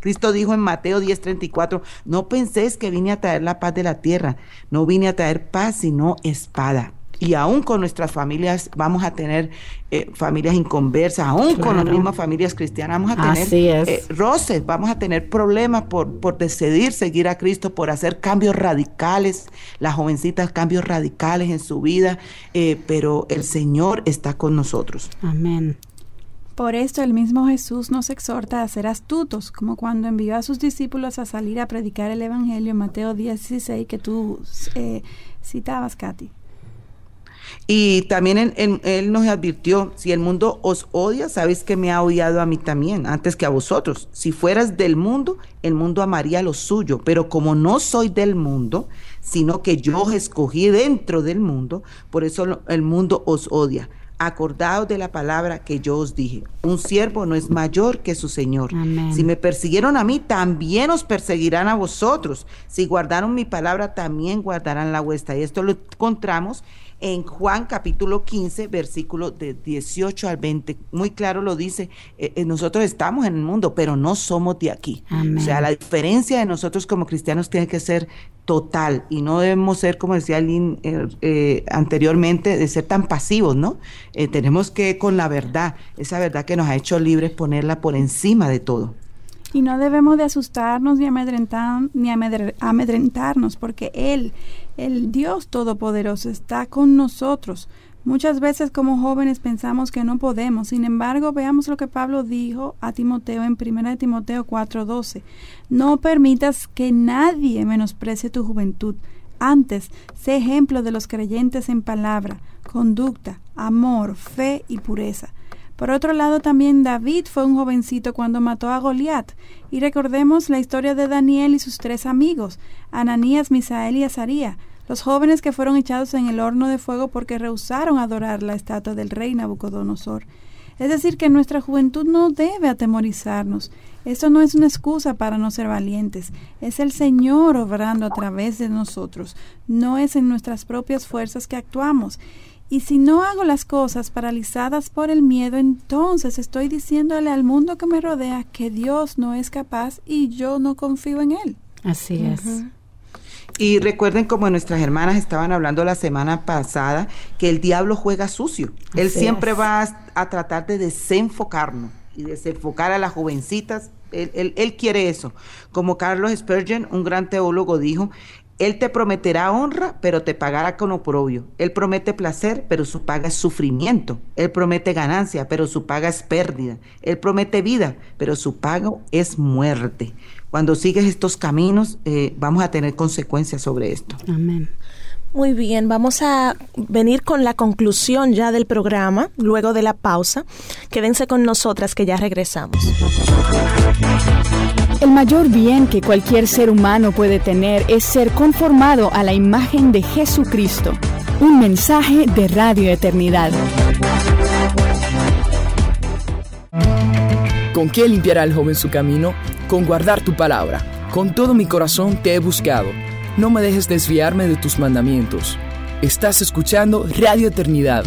Cristo dijo en Mateo 10:34, no penséis que vine a traer la paz de la tierra, no vine a traer paz, sino espada y aún con nuestras familias vamos a tener eh, familias inconversas, aún con las mismas familias cristianas vamos a tener eh, roces, vamos a tener problemas por, por decidir seguir a Cristo, por hacer cambios radicales, las jovencitas cambios radicales en su vida, eh, pero el Señor está con nosotros. Amén. Por esto el mismo Jesús nos exhorta a ser astutos, como cuando envió a sus discípulos a salir a predicar el Evangelio en Mateo 16 que tú citabas, Katy. Y también él, nos advirtió, si el mundo os odia, sabéis que me ha odiado a mí también, antes que a vosotros. Si fueras del mundo, el mundo amaría lo suyo, pero como no soy del mundo, sino que yo os escogí dentro del mundo, por eso el mundo os odia. Acordaos de la palabra que yo os dije. Un siervo no es mayor que su Señor. Si me persiguieron a mí, también os perseguirán a vosotros. Si guardaron mi palabra, también guardarán la vuestra. Y esto lo encontramos en Juan capítulo 15, versículo de 18 al 20. Muy claro lo dice, eh, eh, nosotros estamos en el mundo, pero no somos de aquí. O sea, la diferencia de nosotros como cristianos tiene que ser total y no debemos ser, como decía Lynn eh, anteriormente, de ser tan pasivos, ¿no? tenemos que con la verdad, esa verdad que nos ha hecho libres, ponerla por encima de todo. Y no debemos de asustarnos ni, amedrentar, ni amedrentarnos, porque Él, el Dios Todopoderoso, está con nosotros. Muchas veces como jóvenes pensamos que no podemos, sin embargo veamos lo que Pablo dijo a Timoteo en 1 Timoteo 4:12. No permitas que nadie menosprecie tu juventud, Antes, sé ejemplo de los creyentes en palabra, conducta, amor, fe y pureza. Por otro lado, también David fue un jovencito cuando mató a Goliat. Y recordemos la historia de Daniel y sus tres amigos, Ananías, Misael y Azaría, los jóvenes que fueron echados en el horno de fuego porque rehusaron adorar la estatua del rey Nabucodonosor. Es decir, que nuestra juventud no debe atemorizarnos. Esto no es una excusa para no ser valientes. Es el Señor obrando a través de nosotros. No es en nuestras propias fuerzas que actuamos. Y si no hago las cosas paralizadas por el miedo, entonces estoy diciéndole al mundo que me rodea que Dios no es capaz y yo no confío en Él. Así es. Y recuerden como nuestras hermanas estaban hablando la semana pasada, que el diablo juega sucio. Él siempre va a, a, tratar de desenfocarnos y desenfocar a las jovencitas. Él, él, él, quiere eso. Como Carlos Spurgeon, un gran teólogo, dijo, él te prometerá honra, pero te pagará con oprobio. Él promete placer, pero su paga es sufrimiento. Él promete ganancia, pero su paga es pérdida. Él promete vida, pero su pago es muerte. Cuando sigues estos caminos, eh, vamos a tener consecuencias sobre esto. Amén. Muy bien, vamos a venir con la conclusión ya del programa, luego de la pausa. Quédense con nosotras que ya regresamos. El mayor bien que cualquier ser humano puede tener es ser conformado a la imagen de Jesucristo. Un mensaje de Radio Eternidad. ¿Con qué limpiará el joven su camino? Con guardar tu palabra. Con todo mi corazón te he buscado. No me dejes desviarme de tus mandamientos. Estás escuchando Radio Eternidad.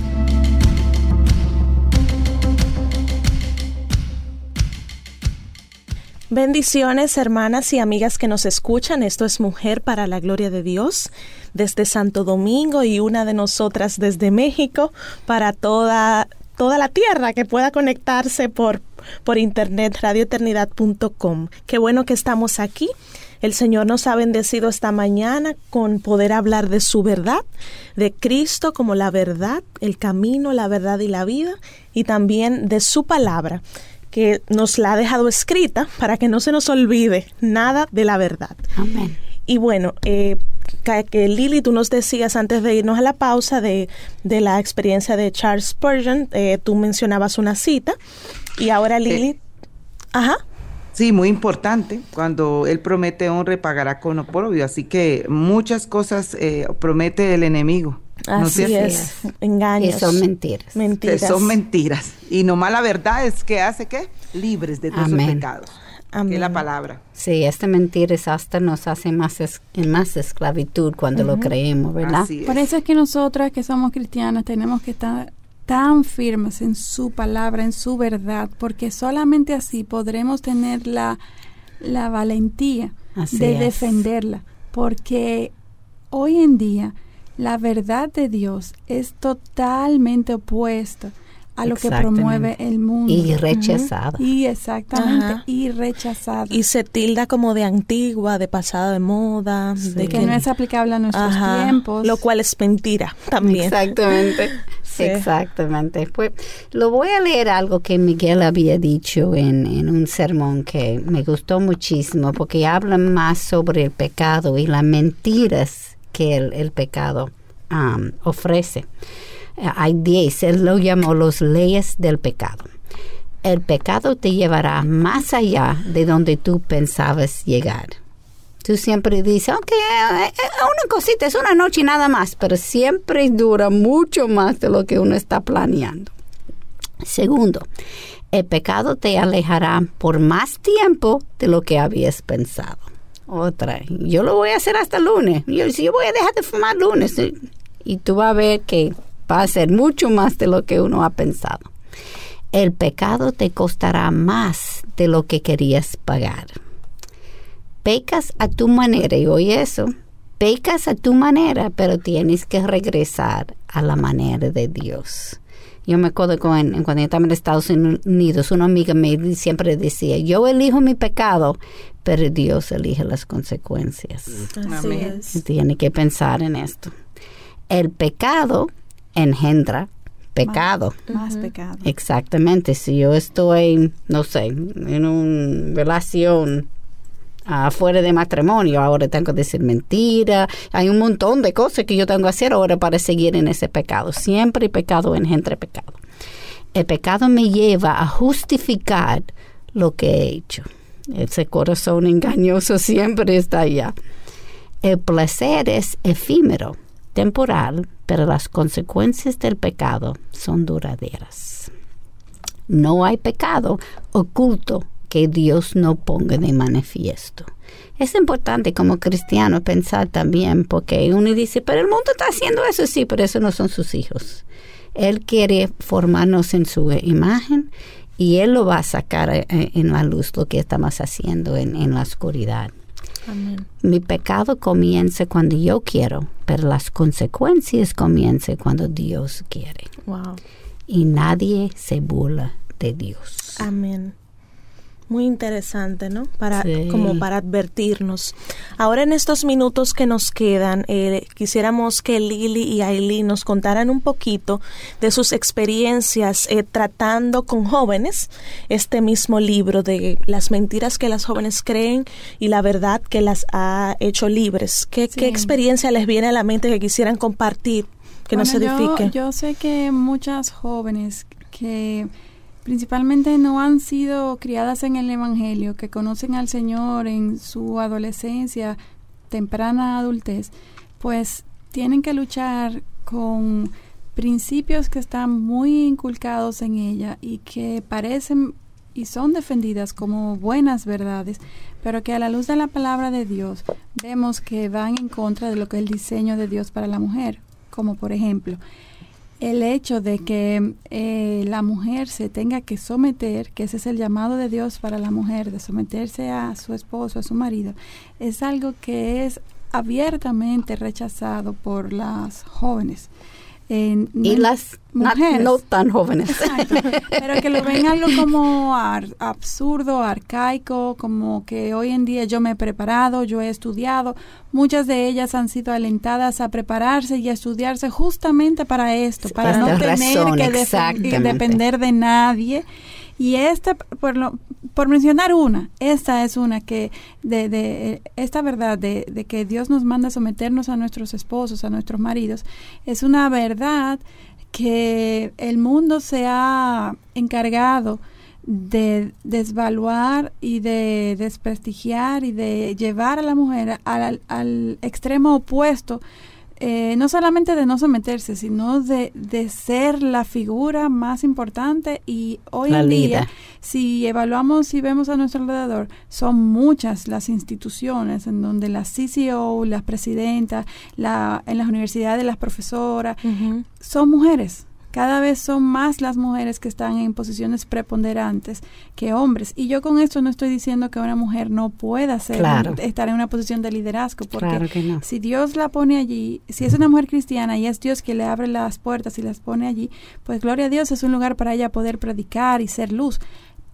Bendiciones hermanas y amigas que nos escuchan. Esto es Mujer para la Gloria de Dios desde Santo Domingo y una de nosotras desde México para toda, toda la tierra que pueda conectarse por, por internet radioeternidad.com. Qué bueno que estamos aquí. El Señor nos ha bendecido esta mañana con poder hablar de su verdad, de Cristo como la verdad, el camino, la verdad y la vida, y también de su palabra que nos la ha dejado escrita para que no se nos olvide nada de la verdad. Amén. Y bueno, eh, que Lili, tú nos decías antes de irnos a la pausa de, de la experiencia de Charles Spurgeon, eh, tú mencionabas una cita y ahora Lili, Eh, ajá. Sí, muy importante. Cuando él promete honra, pagará con oprobio. Así que muchas cosas eh, promete el enemigo. ¿No Así es, engaños. Y son mentiras. Mentiras. Que son mentiras. Y nomás la verdad es que hace que libres de todos Amén. pecados. Que Amén. es la palabra. Sí, esta mentira es hasta nos hace más, es- en más esclavitud cuando lo creemos, ¿verdad? Así es. Por eso es que nosotras que somos cristianas tenemos que estar tan firmes en su palabra, en su verdad, porque solamente así podremos tener la, la valentía Así de es. defenderla, porque hoy en día la verdad de Dios es totalmente opuesta a lo que promueve el mundo. Y rechazada. Y exactamente, Ajá. y rechazada. Y se tilda como de antigua, de pasada de moda, de que no es aplicable a nuestros Ajá, tiempos. Lo cual es mentira también. Exactamente. Sí. Exactamente. Pues lo voy a leer algo que Miguel había dicho en, en un sermón que me gustó muchísimo porque habla más sobre el pecado y las mentiras que el, pecado um, ofrece. Hay diez, él lo llamó los leyes del pecado. El pecado te llevará más allá de donde tú pensabas llegar. Tú siempre dices, ok, eh, eh, una cosita, es una noche y nada más, pero siempre dura mucho más de lo que uno está planeando. Segundo, el pecado te alejará por más tiempo de lo que habías pensado. Otra, yo lo voy a hacer hasta lunes. Yo, yo voy a dejar de fumar lunes. eh, Y tú vas a ver que va a ser mucho más de lo que uno ha pensado. El pecado te costará más de lo que querías pagar pecas a tu manera, y oye eso, pecas a tu manera, pero tienes que regresar a la manera de Dios. Yo me acuerdo con, cuando yo estaba en Estados Unidos, una amiga me siempre decía, yo elijo mi pecado, pero Dios elige las consecuencias. Así Amén. Tiene que pensar en esto. El pecado engendra pecado. Más pecado. Exactamente, si yo estoy, no sé, en una relación afuera de matrimonio. Ahora tengo que decir mentira. Hay un montón de cosas que yo tengo que hacer ahora para seguir en ese pecado. Siempre pecado engendra pecado. El pecado me lleva a justificar lo que he hecho. Ese corazón engañoso siempre está allá. El placer es efímero, temporal, pero las consecuencias del pecado son duraderas. No hay pecado oculto que Dios no ponga de manifiesto. Es importante como cristiano pensar también, porque uno dice, pero el mundo está haciendo eso, sí, pero eso no son sus hijos. Él quiere formarnos en su imagen y Él lo va a sacar eh, en la luz lo que estamos haciendo en, en la oscuridad. Amén. Mi pecado comienza cuando yo quiero, pero las consecuencias comienzan cuando Dios quiere. Wow. Y nadie se burla de Dios. Amén. Muy interesante, ¿no? Para, Sí. Como para advertirnos. Ahora en estos minutos que nos quedan, eh, quisiéramos que Lili y Aileen nos contaran un poquito de sus experiencias eh, tratando con jóvenes este mismo libro de las mentiras que las jóvenes creen y la verdad que las ha hecho libres. ¿Qué, Sí. qué experiencia les viene a la mente que quisieran compartir que nos Bueno, yo- edifique? Yo, sé que muchas jóvenes que principalmente no han sido criadas en el Evangelio, que conocen al Señor en su adolescencia, temprana adultez, pues tienen que luchar con principios que están muy inculcados en ella y que parecen y son defendidas como buenas verdades, pero que a la luz de la palabra de Dios vemos que van en contra de lo que es el diseño de Dios para la mujer, como por ejemplo el hecho de que eh, la mujer se tenga que someter, que ese es el llamado de Dios para la mujer, de someterse a su esposo, a su marido, es algo que es abiertamente rechazado por las jóvenes. No Y en- las mujeres. no tan jóvenes. Exacto. Pero que lo ven algo como ar- absurdo, arcaico, como que hoy en día yo me he preparado, yo he estudiado. Muchas de ellas han sido alentadas a prepararse y a estudiarse justamente para esto, para esta no tener razón, que depender de nadie. Y esta, por, lo, por mencionar una, esta es una que, de, de esta verdad de, de que Dios nos manda someternos a nuestros esposos, a nuestros maridos, es una verdad que el mundo se ha encargado de desvaluar y de desprestigiar y de llevar a la mujer al, al extremo opuesto, eh, no solamente de no someterse, sino de, de ser la figura más importante. Y hoy La en día, si evaluamos y vemos a nuestro alrededor, son muchas las instituciones en donde las CCO, las presidentas, la, en las universidades las profesoras, son mujeres. Cada vez son más las mujeres que están en posiciones preponderantes que hombres. Y yo con esto no estoy diciendo que una mujer no pueda ser, Claro. estar en una posición de liderazgo, porque Claro que no. si Dios la pone allí, si es una mujer cristiana y es Dios que le abre las puertas y las pone allí, pues gloria a Dios es un lugar para ella poder predicar y ser luz.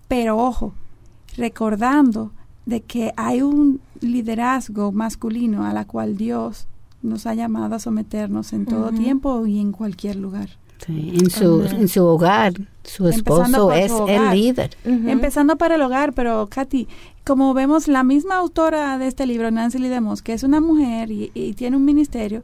Pero ojo, recordando de que hay un liderazgo masculino a la cual Dios nos ha llamado a someternos en todo tiempo y en cualquier lugar. Sí, en, su, en su hogar, su Empezando esposo es su el líder. Empezando para el hogar, pero Katy, como vemos, la misma autora de este libro, Nancy Lee DeMoss, que es una mujer y, y tiene un ministerio,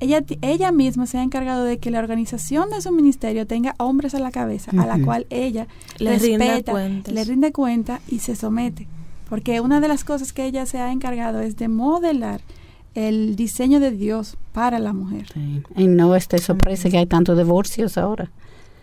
ella, ella misma se ha encargado de que la organización de su ministerio tenga hombres a la cabeza, a la cual ella Le respeta, le rinde cuenta y se somete. Porque una de las cosas que ella se ha encargado es de modelar el diseño de Dios para la mujer. Sí. Y no esté sorpresa que hay tantos divorcios ahora.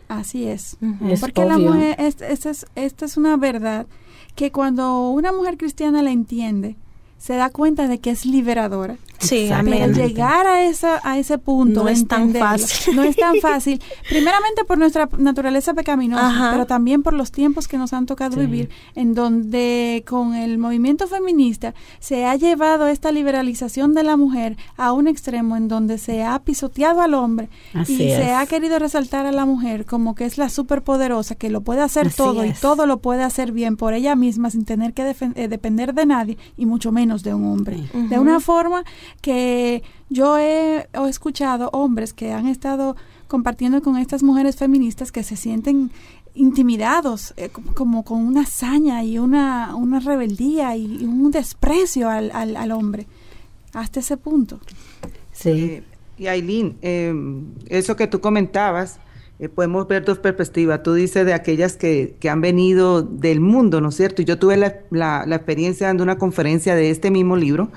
Así es. Porque la mujer, es- esta es, esta es una verdad que cuando una mujer cristiana la entiende, se da cuenta de que es liberadora. Sí. Pero llegar a, esa, a ese punto No es tan fácil. No es tan fácil. Primeramente por nuestra naturaleza pecaminosa, Ajá. pero también por los tiempos que nos han tocado Sí. vivir, en donde con el movimiento feminista se ha llevado esta liberalización de la mujer a un extremo en donde se ha pisoteado al hombre Así y se ha querido resaltar a la mujer como que es la superpoderosa, que lo puede hacer Así todo y todo lo puede hacer bien por ella misma sin tener que eh, depender de nadie y mucho menos de un hombre. De una forma que yo he, he escuchado hombres que han estado compartiendo con estas mujeres feministas que se sienten intimidados, eh, como, con una hazaña y una, una rebeldía y, un desprecio al, al, hombre, hasta ese punto. Sí. Eh, y Aileen, em, eso que tú comentabas, eh, podemos ver dos perspectivas. Tú dices de aquellas que, que, han venido del mundo, ¿no es cierto? Y yo tuve la, la, la experiencia dando una conferencia de este mismo libro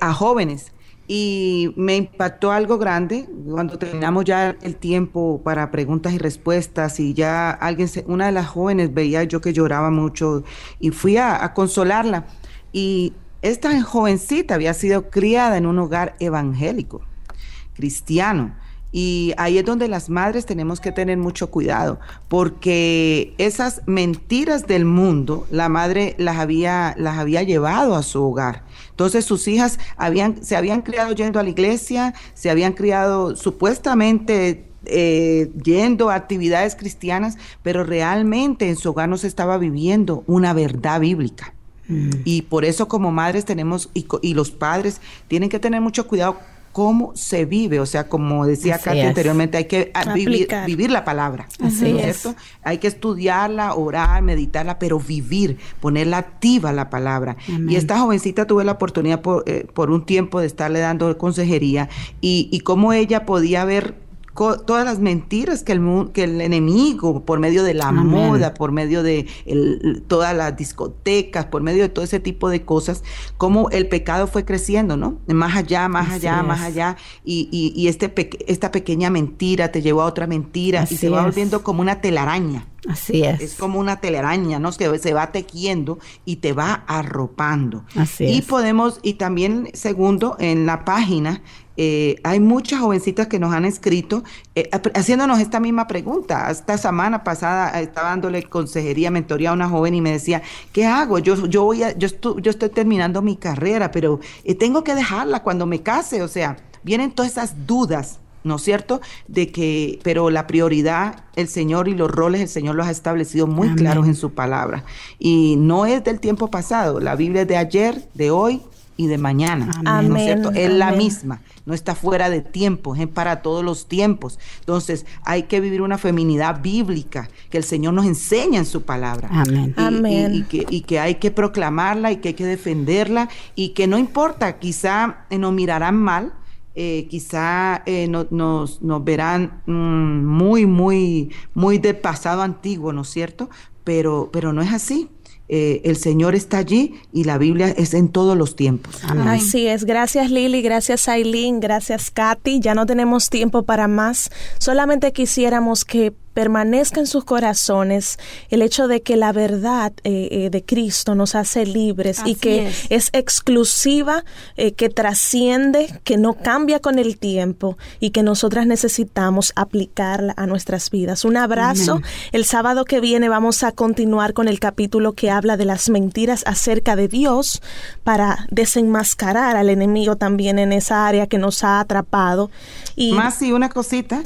a jóvenes y me impactó algo grande cuando terminamos ya el tiempo para preguntas y respuestas y ya alguien, una de las jóvenes veía yo que lloraba mucho y fui a, consolarla y esta jovencita había sido criada en un hogar evangélico, cristiano. Y ahí es donde las madres tenemos que tener mucho cuidado, porque esas mentiras del mundo, la madre las había, las había llevado a su hogar. Entonces sus hijas habían, se habían criado yendo a la iglesia, se habían criado supuestamente eh, yendo a actividades cristianas, pero realmente en su hogar no se estaba viviendo una verdad bíblica. Mm. Y por eso como madres tenemos, y, y los padres tienen que tener mucho cuidado cómo se vive, o sea, como decía Katy anteriormente, hay que vivir, vivir, la palabra, Así Hay que estudiarla, orar, meditarla, pero vivir, ponerla activa la palabra. Y esta jovencita tuve la oportunidad por, eh, por, un tiempo de estarle dando consejería y, y cómo ella podía ver todas las mentiras que el, que el enemigo, por medio de la moda, por medio de todas las discotecas, por medio de todo ese tipo de cosas, cómo el pecado fue creciendo, ¿no? Más allá, más allá, más allá, y, y, este esta pequeña mentira te llevó a otra mentira y se va volviendo como una telaraña. Así es. Es como una telaraña, ¿no? Que se va tejiendo y te va arropando. Así y podemos, y también, segundo, en la página eh, hay muchas jovencitas que nos han escrito eh, haciéndonos esta misma pregunta. Esta semana pasada eh, estaba dándole consejería, mentoría a una joven y me decía, ¿qué hago? Yo, yo, voy a, yo, yo estoy terminando mi carrera, pero tengo que dejarla cuando me case. O sea, vienen todas esas dudas. ¿no es cierto? De que, pero la prioridad, el Señor y los roles, el Señor los ha establecido muy claros en su palabra. Y no es del tiempo pasado, la Biblia es de ayer, de hoy y de mañana, ¿no es cierto? Es la misma no está fuera de tiempo, es para todos los tiempos. Entonces hay que vivir una feminidad bíblica que el Señor nos enseña en su palabra. Amén. Y, Amén. Y, que, y, que, hay que proclamarla y que hay que defenderla y que no importa, quizá eh, nos mirarán mal. Eh, quizá eh, nos, nos, verán mm, muy, muy, muy del pasado antiguo, ¿no es cierto? Pero, pero no es así. Eh, el Señor está allí y la Biblia es en todos los tiempos. Así es. Gracias Lili, gracias Aileen, gracias Katy. Ya no tenemos tiempo para más. Solamente quisiéramos que permanezca en sus corazones el hecho de que la verdad eh, eh, de Cristo nos hace libres y que es, exclusiva, eh, que trasciende, que no cambia con el tiempo y que nosotras necesitamos aplicarla a nuestras vidas. Un abrazo. El sábado que viene vamos a continuar con el capítulo que habla de las mentiras acerca de Dios para desenmascarar al enemigo también en esa área que nos ha atrapado. Y, Más y una cosita,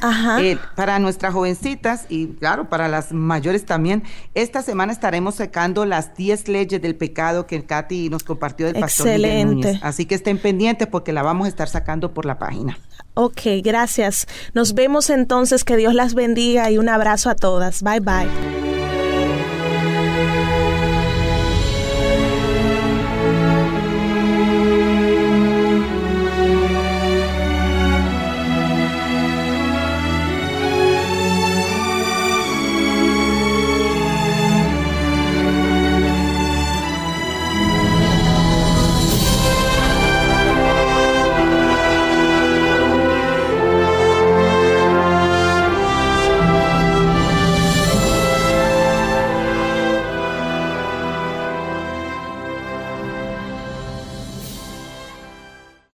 para nuestras jovencitas, y claro, para las mayores también. Esta semana estaremos sacando las 10 leyes del pecado que Katy nos compartió del pastor Excelente. Así que estén pendientes porque la vamos a estar sacando por la página. Ok, gracias. Nos vemos entonces. Que Dios las bendiga y un abrazo a todas. Bye bye.